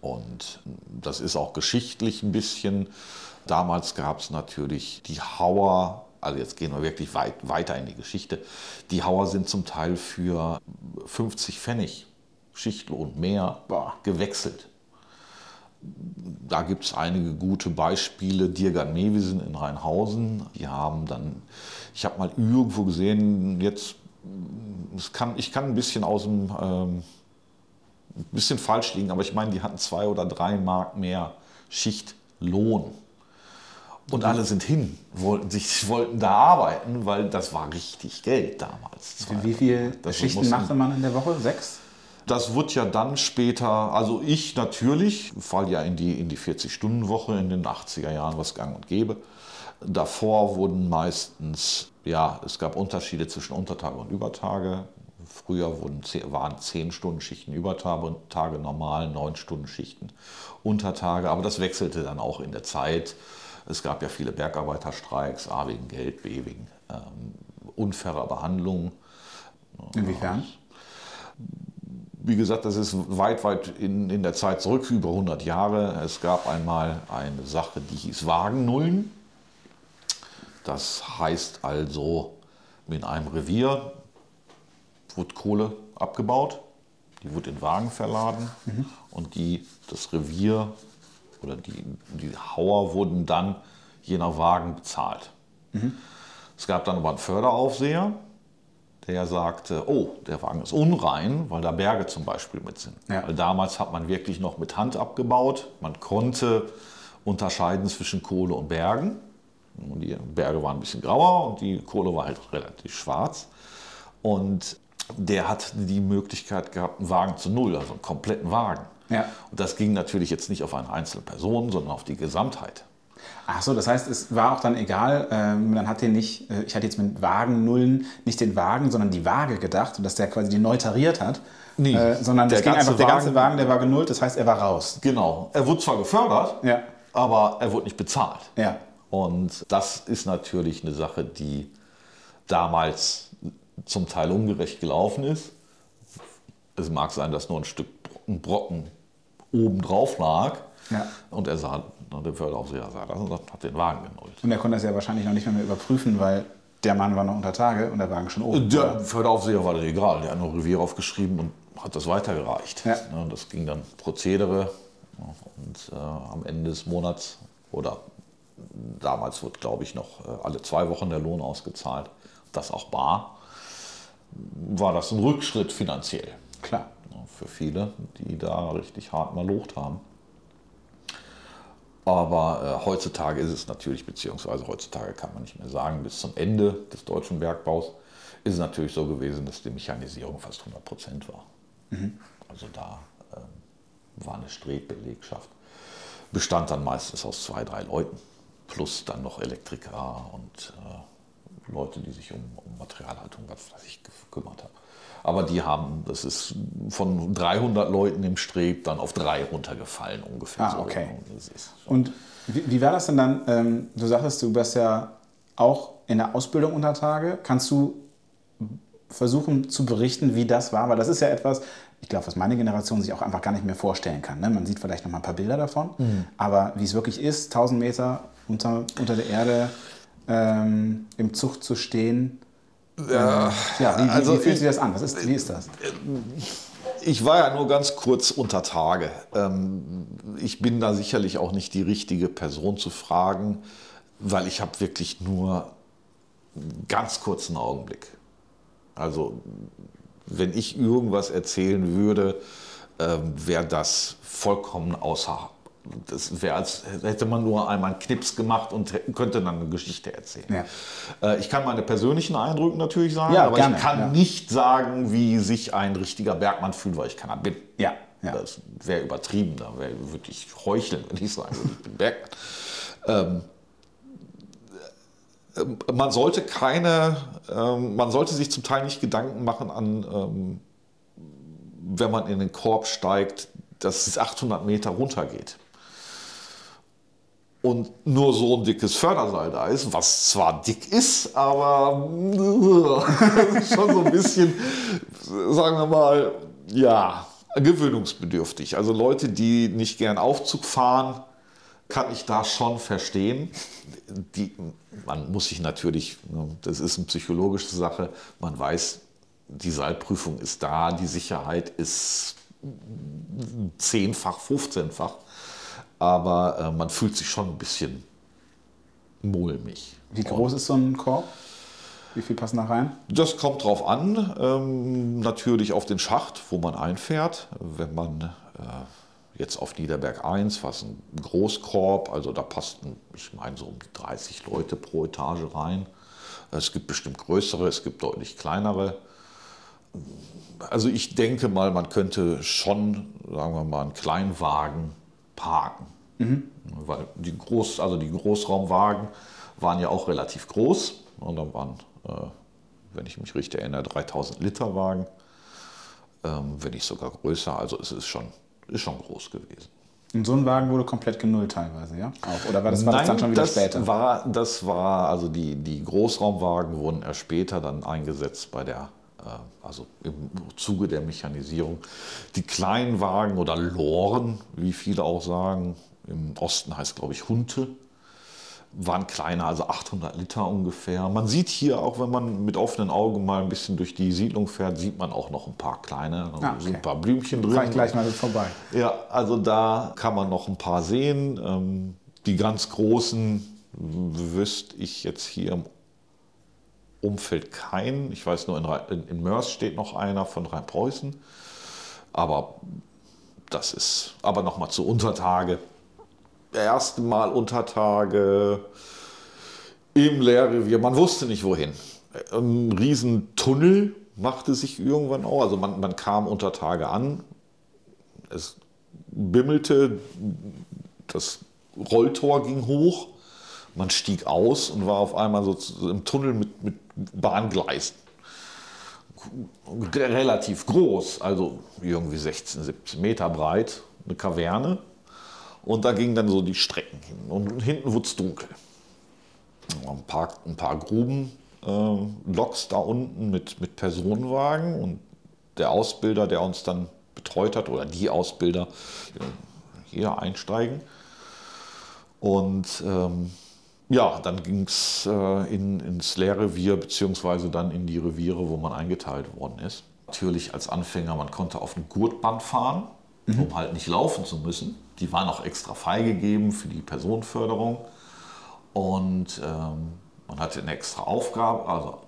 Und das ist auch geschichtlich ein bisschen. Damals gab es natürlich die Hauer, also jetzt gehen wir wirklich weit, weiter in die Geschichte. Die Hauer sind zum Teil für 50 Pfennig Schichtlohn mehr gewechselt. Da gibt es einige gute Beispiele. Dirgan Mewisen in Rheinhausen, die haben dann, ich habe mal irgendwo gesehen, jetzt, kann, ich kann ein bisschen aus dem, ähm, ein bisschen falsch liegen, aber ich meine, die hatten zwei oder drei Mark mehr Schichtlohn. Und alle sind hin, wollten, sich, wollten da arbeiten, weil das war richtig Geld damals. Wie viele Schichten machte man in der Woche? Sechs? Das wird ja dann später, also ich natürlich, fall ja in die, in die 40-Stunden-Woche in den 80er Jahren, was gang und gäbe. Davor wurden meistens, ja, es gab Unterschiede zwischen Untertage und Übertage. Früher wurden, waren 10-Stunden-Schichten Übertage Tage normal, 9-Stunden-Schichten Untertage, aber das wechselte dann auch in der Zeit. Es gab ja viele Bergarbeiterstreiks, A wegen Geld, B wegen ähm, unfairer Behandlung. Inwiefern? Wie gesagt, das ist weit, weit in, in der Zeit zurück, über 100 Jahre. Es gab einmal eine Sache, die hieß Wagennullen. Das heißt also, in einem Revier wurde Kohle abgebaut, die wurde in Wagen verladen mhm. und die, das Revier oder die, die Hauer wurden dann je nach Wagen bezahlt. Mhm. Es gab dann aber einen Förderaufseher, der sagte, oh, der Wagen ist unrein, weil da Berge zum Beispiel mit sind. Ja. Weil damals hat man wirklich noch mit Hand abgebaut. Man konnte unterscheiden zwischen Kohle und Bergen. Und die Berge waren ein bisschen grauer und die Kohle war halt relativ schwarz. Und der hat die Möglichkeit gehabt, einen Wagen zu Null, also einen kompletten Wagen. Ja. Und das ging natürlich jetzt nicht auf eine einzelne Person, sondern auf die Gesamtheit. Ach so, das heißt, es war auch dann egal, ähm, man hat den nicht, äh, ich hatte jetzt mit Wagennullen nicht den Wagen, sondern die Waage gedacht, dass der quasi die neu tariert hat. Nee, äh, sondern es ging einfach, der ganze Wagen, der war genullt, das heißt, er war raus. Genau. Er wurde zwar gefördert, ja. aber er wurde nicht bezahlt. Ja. Und das ist natürlich eine Sache, die damals zum Teil ungerecht gelaufen ist. Es mag sein, dass nur ein Stück ein Brocken oben drauf lag. Ja. Und er sah der Förderaufseher sah das und hat den Wagen genullt. Und er konnte das ja wahrscheinlich noch nicht mehr, mehr überprüfen, weil der Mann war noch unter Tage und der Wagen schon oben. Der? Förderaufseher war das egal. Der hat nur Revier aufgeschrieben und hat das weitergereicht. Ja. Das ging dann Prozedere. Und äh, am Ende des Monats oder damals wird, glaube ich, noch äh, alle zwei Wochen der Lohn ausgezahlt. Das auch bar. War das ein Rückschritt finanziell. Klar. Für viele, die da richtig hart mal locht haben. Aber äh, heutzutage ist es natürlich, beziehungsweise heutzutage kann man nicht mehr sagen, bis zum Ende des deutschen Bergbaus ist es natürlich so gewesen, dass die Mechanisierung fast 100 Prozent war. Mhm. Also da äh, war eine Strebbelegschaft. Bestand dann meistens aus zwei, drei Leuten, plus dann noch Elektriker und äh, Leute, die sich um, um Materialhaltung, was weiß ich, gekümmert haben. Aber die haben, das ist von 300 Leuten im Streb dann auf drei runtergefallen ungefähr. Ah, okay. Und wie, wie, war das denn dann? Ähm, du sagtest, du bist ja auch in der Ausbildung unter Tage. Kannst du versuchen zu berichten, wie das war? Weil das ist ja etwas, ich glaube, was meine Generation sich auch einfach gar nicht mehr vorstellen kann. Ne? Man sieht vielleicht noch mal ein paar Bilder davon, mhm. aber wie es wirklich ist, 1000 Meter unter, unter der Erde ähm, im Zug zu stehen, ja, ja wie, also wie, fühlt sich das an? Was ist, wie ist das? Ich war ja nur ganz kurz unter Tage. Ähm, ich bin da sicherlich auch nicht die richtige Person zu fragen, weil ich habe wirklich nur einen ganz kurzen Augenblick. Also wenn ich irgendwas erzählen würde, ähm, wäre das vollkommen außer. Das wäre, als hätte man nur einmal einen Knips gemacht und könnte dann eine Geschichte erzählen. Ja. Äh, ich kann meine persönlichen Eindrücke natürlich sagen, ja, aber gerne, ich kann ja. nicht sagen, wie sich ein richtiger Bergmann fühlt, weil ich keiner bin. Ja. Das wäre übertrieben, da würde ich heucheln, wenn ich sagen würde, ich bin Bergmann. Ähm, ähm, man sollte keine, ähm, man sollte sich zum Teil nicht Gedanken machen an, ähm, wenn man in den Korb steigt, dass es 800 Meter runtergeht. Und nur so ein dickes Förderseil da ist, was zwar dick ist, aber schon so ein bisschen, sagen wir mal, ja, gewöhnungsbedürftig. Also Leute, die nicht gern Aufzug fahren, kann ich da schon verstehen. Die, man muss sich natürlich, ne, das ist eine psychologische Sache, man weiß, die Seilprüfung ist da, die Sicherheit ist zehnfach, 15-fach, aber äh, man fühlt sich schon ein bisschen mulmig. Wie groß Und ist so ein Korb? Wie viel passen da rein? Das kommt drauf an. Ähm, natürlich auf den Schacht, wo man einfährt. Wenn man äh, jetzt auf Niederberg 1, was ein Großkorb, also da passten, ich meine, so um die 30 Leute pro Etage rein. Es gibt bestimmt größere, es gibt deutlich kleinere. Also ich denke mal, man könnte schon, sagen wir mal, einen Kleinwagen parken. Mhm. Weil die, Groß, also die Großraumwagen waren ja auch relativ groß. Und dann waren, äh, wenn ich mich richtig erinnere, 3000 Liter Wagen. Ähm, wenn nicht sogar größer. Also es ist schon ist schon groß gewesen. Und so ein Wagen wurde komplett genullt teilweise, ja? Auch. Oder war das, war Nein, das dann schon wieder das später? War, das war, also die, die Großraumwagen wurden erst später dann eingesetzt bei der, also im Zuge der Mechanisierung. Die kleinen Wagen oder Loren, wie viele auch sagen, im Osten heißt glaube ich Hunte, waren kleiner, also 800 Liter ungefähr. Man sieht hier auch, wenn man mit offenen Augen mal ein bisschen durch die Siedlung fährt, sieht man auch noch ein paar kleine, also ah, okay. sind ein paar Blümchen drin. Fahr ich gleich mal vorbei. Ja, also da kann man noch ein paar sehen. Ähm, die ganz großen wüsste ich jetzt hier im Umfeld keinen. Ich weiß nur, in, in Mörs steht noch einer von Rheinpreußen. Aber das ist, aber nochmal zu Untertage erste Mal Untertage im Lehrrevier. Man wusste nicht wohin. Ein Riesentunnel machte sich irgendwann auch. Also man, man kam unter Tage an. Es bimmelte, das Rolltor ging hoch. Man stieg aus und war auf einmal so im Tunnel mit, mit Bahngleisen. Relativ groß, also irgendwie 16, 17 Meter breit, eine Kaverne. Und da gingen dann so die Strecken hin. Und hinten wurde es dunkel. Ein paar, ein paar Gruben, äh, Loks da unten mit, mit Personenwagen. Und der Ausbilder, der uns dann betreut hat, oder die Ausbilder, hier einsteigen. Und ähm, ja, dann ging es äh, in, ins Lehrrevier, beziehungsweise dann in die Reviere, wo man eingeteilt worden ist. Natürlich als Anfänger, man konnte auf dem Gurtband fahren, mhm. um halt nicht laufen zu müssen. Die waren auch extra freigegeben für die Personenförderung. Und ähm, man hatte eine extra Aufgabe, also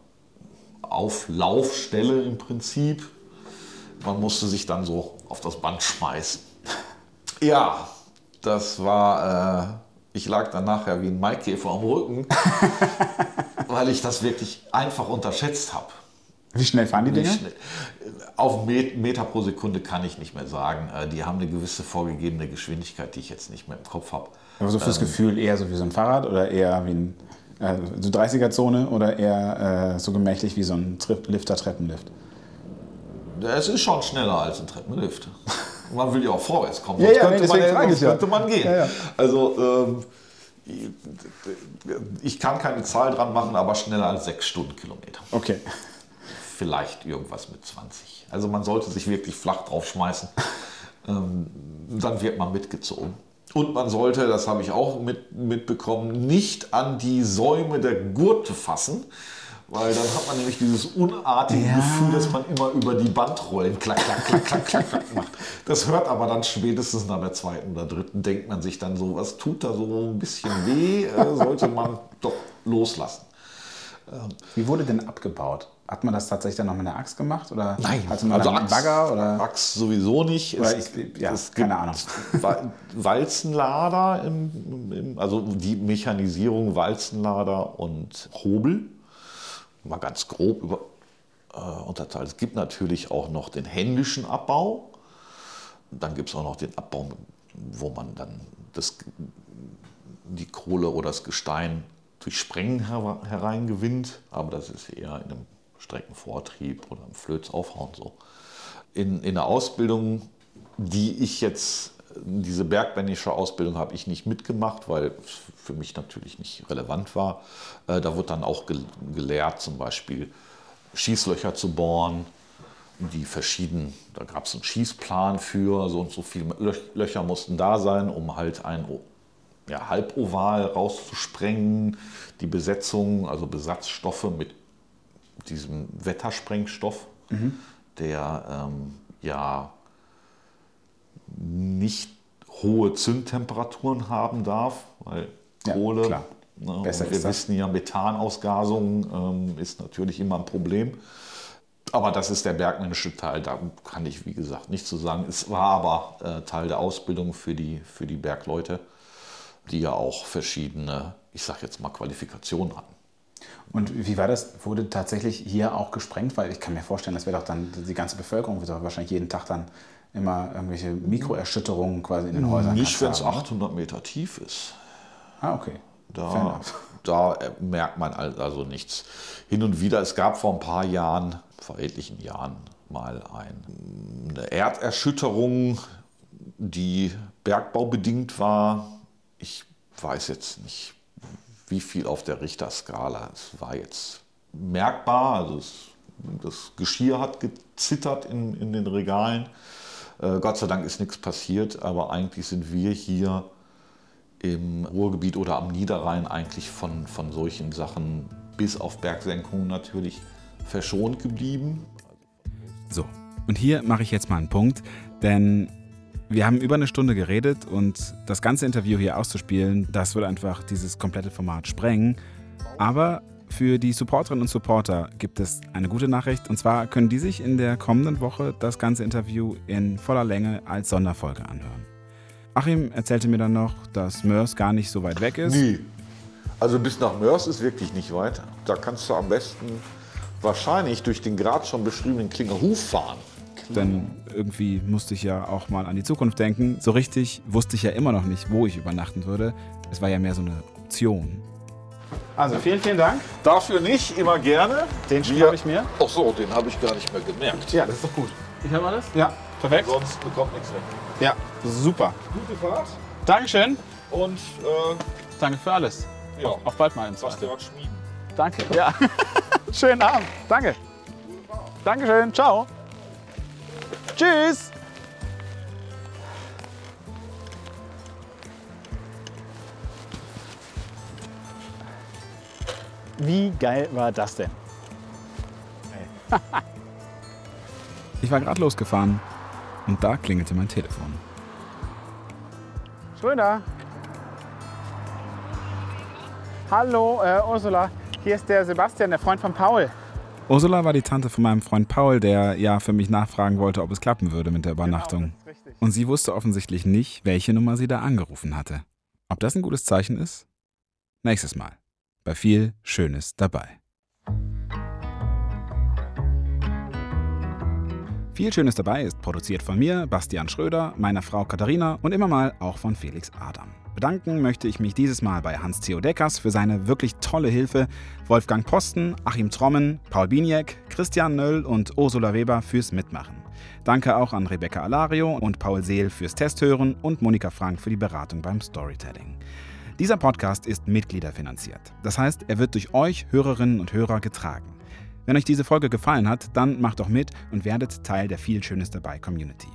Auflaufstelle im Prinzip. Man musste sich dann so auf das Band schmeißen. Ja, das war, äh, ich lag dann nachher wie ein Maikäfer am Rücken, weil ich das wirklich einfach unterschätzt habe. Wie schnell fahren die Dinger? Auf Meter pro Sekunde kann ich nicht mehr sagen. Äh, die haben eine gewisse vorgegebene Geschwindigkeit, die ich jetzt nicht mehr im Kopf habe. Aber so fürs ähm, Gefühl eher so wie so ein Fahrrad oder eher wie ein äh, so 30er-Zone oder eher äh, so gemächlich wie so ein Lifter-Treppenlift? Es ist schon schneller als ein Treppenlift. Man will ja auch vorwärts kommen. ja, ja, könnte, man, könnte man gehen. Ja, ja. Also ähm, ich kann keine Zahl dran machen, aber schneller als sechs Stundenkilometer. Okay vielleicht irgendwas mit 20. Also man sollte sich wirklich flach draufschmeißen. Ähm, dann wird man mitgezogen. Und man sollte, das habe ich auch mit, mitbekommen, nicht an die Säume der Gurte fassen, weil dann hat man nämlich dieses unartige ja. Gefühl, dass man immer über die Bandrollen klack, klack, klack, klack, klack, klack macht. Das hört aber dann spätestens nach der zweiten oder dritten, denkt man sich dann so, was tut da so ein bisschen weh, äh, sollte man doch loslassen. Wie wurde denn abgebaut? Hat man das tatsächlich dann noch mit einer Axt gemacht? Oder Nein, hatte man also einen Axt, Bagger? Oder? Axt sowieso nicht. Oder es, ich, ja, es keine Ahnung. Wa- Walzenlader, im, im, also die Mechanisierung Walzenlader und Hobel. Mal ganz grob über, äh, unterteilt. Es gibt natürlich auch noch den händischen Abbau. Dann gibt es auch noch den Abbau, wo man dann das, die Kohle oder das Gestein durch Sprengen her hereingewinnt. Aber das ist eher in einem Streckenvortrieb oder im Flötsaufhauen so. In, in der Ausbildung, die ich jetzt, diese bergmännische Ausbildung habe ich nicht mitgemacht, weil es für mich natürlich nicht relevant war. Äh, da wird dann auch gel gelehrt, zum Beispiel Schießlöcher zu bohren, die verschieden, da gab es einen Schießplan für, so und so viele Lö- Löcher mussten da sein, um halt ein ja, Halboval rauszusprengen, die Besetzung, also Besatzstoffe mit diesem Wettersprengstoff, der ähm, ja nicht hohe Zündtemperaturen haben darf, weil Ja, Kohle, klar. ne, wir ist das. wissen ja, Methanausgasung ähm, ist natürlich immer ein Problem. Aber das ist der bergmännische Teil, da kann ich, wie gesagt, nichts zu sagen. Es war aber äh, Teil der Ausbildung für die, für die Bergleute, die ja auch verschiedene, ich sag jetzt mal, Qualifikationen hatten. Und wie war das? Wurde tatsächlich hier auch gesprengt? Weil ich kann mir vorstellen, das wäre doch dann, die ganze Bevölkerung wird doch wahrscheinlich jeden Tag dann immer irgendwelche Mikroerschütterungen quasi in den Häusern. Nicht, wenn es haben, 800 Meter tief ist. Ah, okay. Da, da äh, merkt man al- also nichts. Hin und wieder, es gab vor ein paar Jahren, vor etlichen Jahren, mal ein, eine Erderschütterung, die bergbaubedingt war. Ich weiß jetzt nicht, wie viel auf der Richterskala. Es war jetzt merkbar, also es, das Geschirr hat gezittert in, in den Regalen. Äh, Gott sei Dank ist nichts passiert, aber eigentlich sind wir hier im Ruhrgebiet oder am Niederrhein eigentlich von, von solchen Sachen bis auf Bergsenkungen natürlich verschont geblieben. So, und hier mache ich jetzt mal einen Punkt, denn wir haben über eine Stunde geredet und das ganze Interview hier auszuspielen, das würde einfach dieses komplette Format sprengen. Aber für die Supporterinnen und Supporter gibt es eine gute Nachricht und zwar können die sich in der kommenden Woche das ganze Interview in voller Länge als Sonderfolge anhören. Achim erzählte mir dann noch, dass Mörs gar nicht so weit weg ist. Nee. Also bis nach Mörs ist wirklich nicht weit. Da kannst du am besten wahrscheinlich durch den gerade schon beschriebenen Klingerhof fahren. Denn irgendwie musste ich ja auch mal an die Zukunft denken. So richtig wusste ich ja immer noch nicht, wo ich übernachten würde. Es war ja mehr so eine Option. Also vielen, vielen Dank. Dafür nicht, immer gerne. Den schnapp ich mir. Ach so, den habe ich gar nicht mehr gemerkt. Ja, das ist doch gut. Ich habe alles? Ja, perfekt. Sonst bekommt nichts weg. Ja, super. Gute Fahrt Dankeschön. und äh, Danke für alles. ja, Auf bald mal im der schmieden. Danke. Ja. Schönen Abend. Danke. Dankeschön. Ciao. Tschüss. Wie geil war das denn? ich war gerade losgefahren und da klingelte mein Telefon. Schröder. Hallo, äh, Ursula. Hier ist der Sebastian, der Freund von Paul. Ursula war die Tante von meinem Freund Paul, der ja für mich nachfragen wollte, ob es klappen würde mit der Übernachtung. das ist richtig. Und sie wusste offensichtlich nicht, welche Nummer sie da angerufen hatte. Ob das ein gutes Zeichen ist? Nächstes Mal. Bei viel Schönes dabei. Viel Schönes dabei ist produziert von mir, Bastian Schröder, meiner Frau Katharina und immer mal auch von Felix Adam. Bedanken möchte ich mich dieses Mal bei Hans Theo Deckers für seine wirklich tolle Hilfe, Wolfgang Posten, Achim Trommen, Paul Biniek, Christian Nöll und Ursula Weber fürs Mitmachen. Danke auch an Rebecca Alario und Paul Seel fürs Testhören und Monika Frank für die Beratung beim Storytelling. Dieser Podcast ist mitgliederfinanziert. Das heißt, er wird durch euch Hörerinnen und Hörer getragen. Wenn euch diese Folge gefallen hat, dann macht doch mit und werdet Teil der Viel Schönes dabei Community.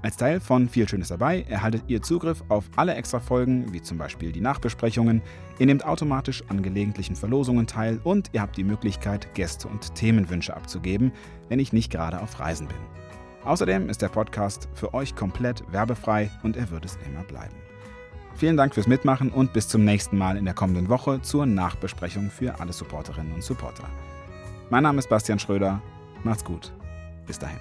Als Teil von Viel Schönes dabei erhaltet ihr Zugriff auf alle extra Folgen, wie zum Beispiel die Nachbesprechungen. Ihr nehmt automatisch an gelegentlichen Verlosungen teil und ihr habt die Möglichkeit, Gäste und Themenwünsche abzugeben, wenn ich nicht gerade auf Reisen bin. Außerdem ist der Podcast für euch komplett werbefrei und er wird es immer bleiben. Vielen Dank fürs Mitmachen und bis zum nächsten Mal in der kommenden Woche zur Nachbesprechung für alle Supporterinnen und Supporter. Mein Name ist Bastian Schröder. Macht's gut. Bis dahin.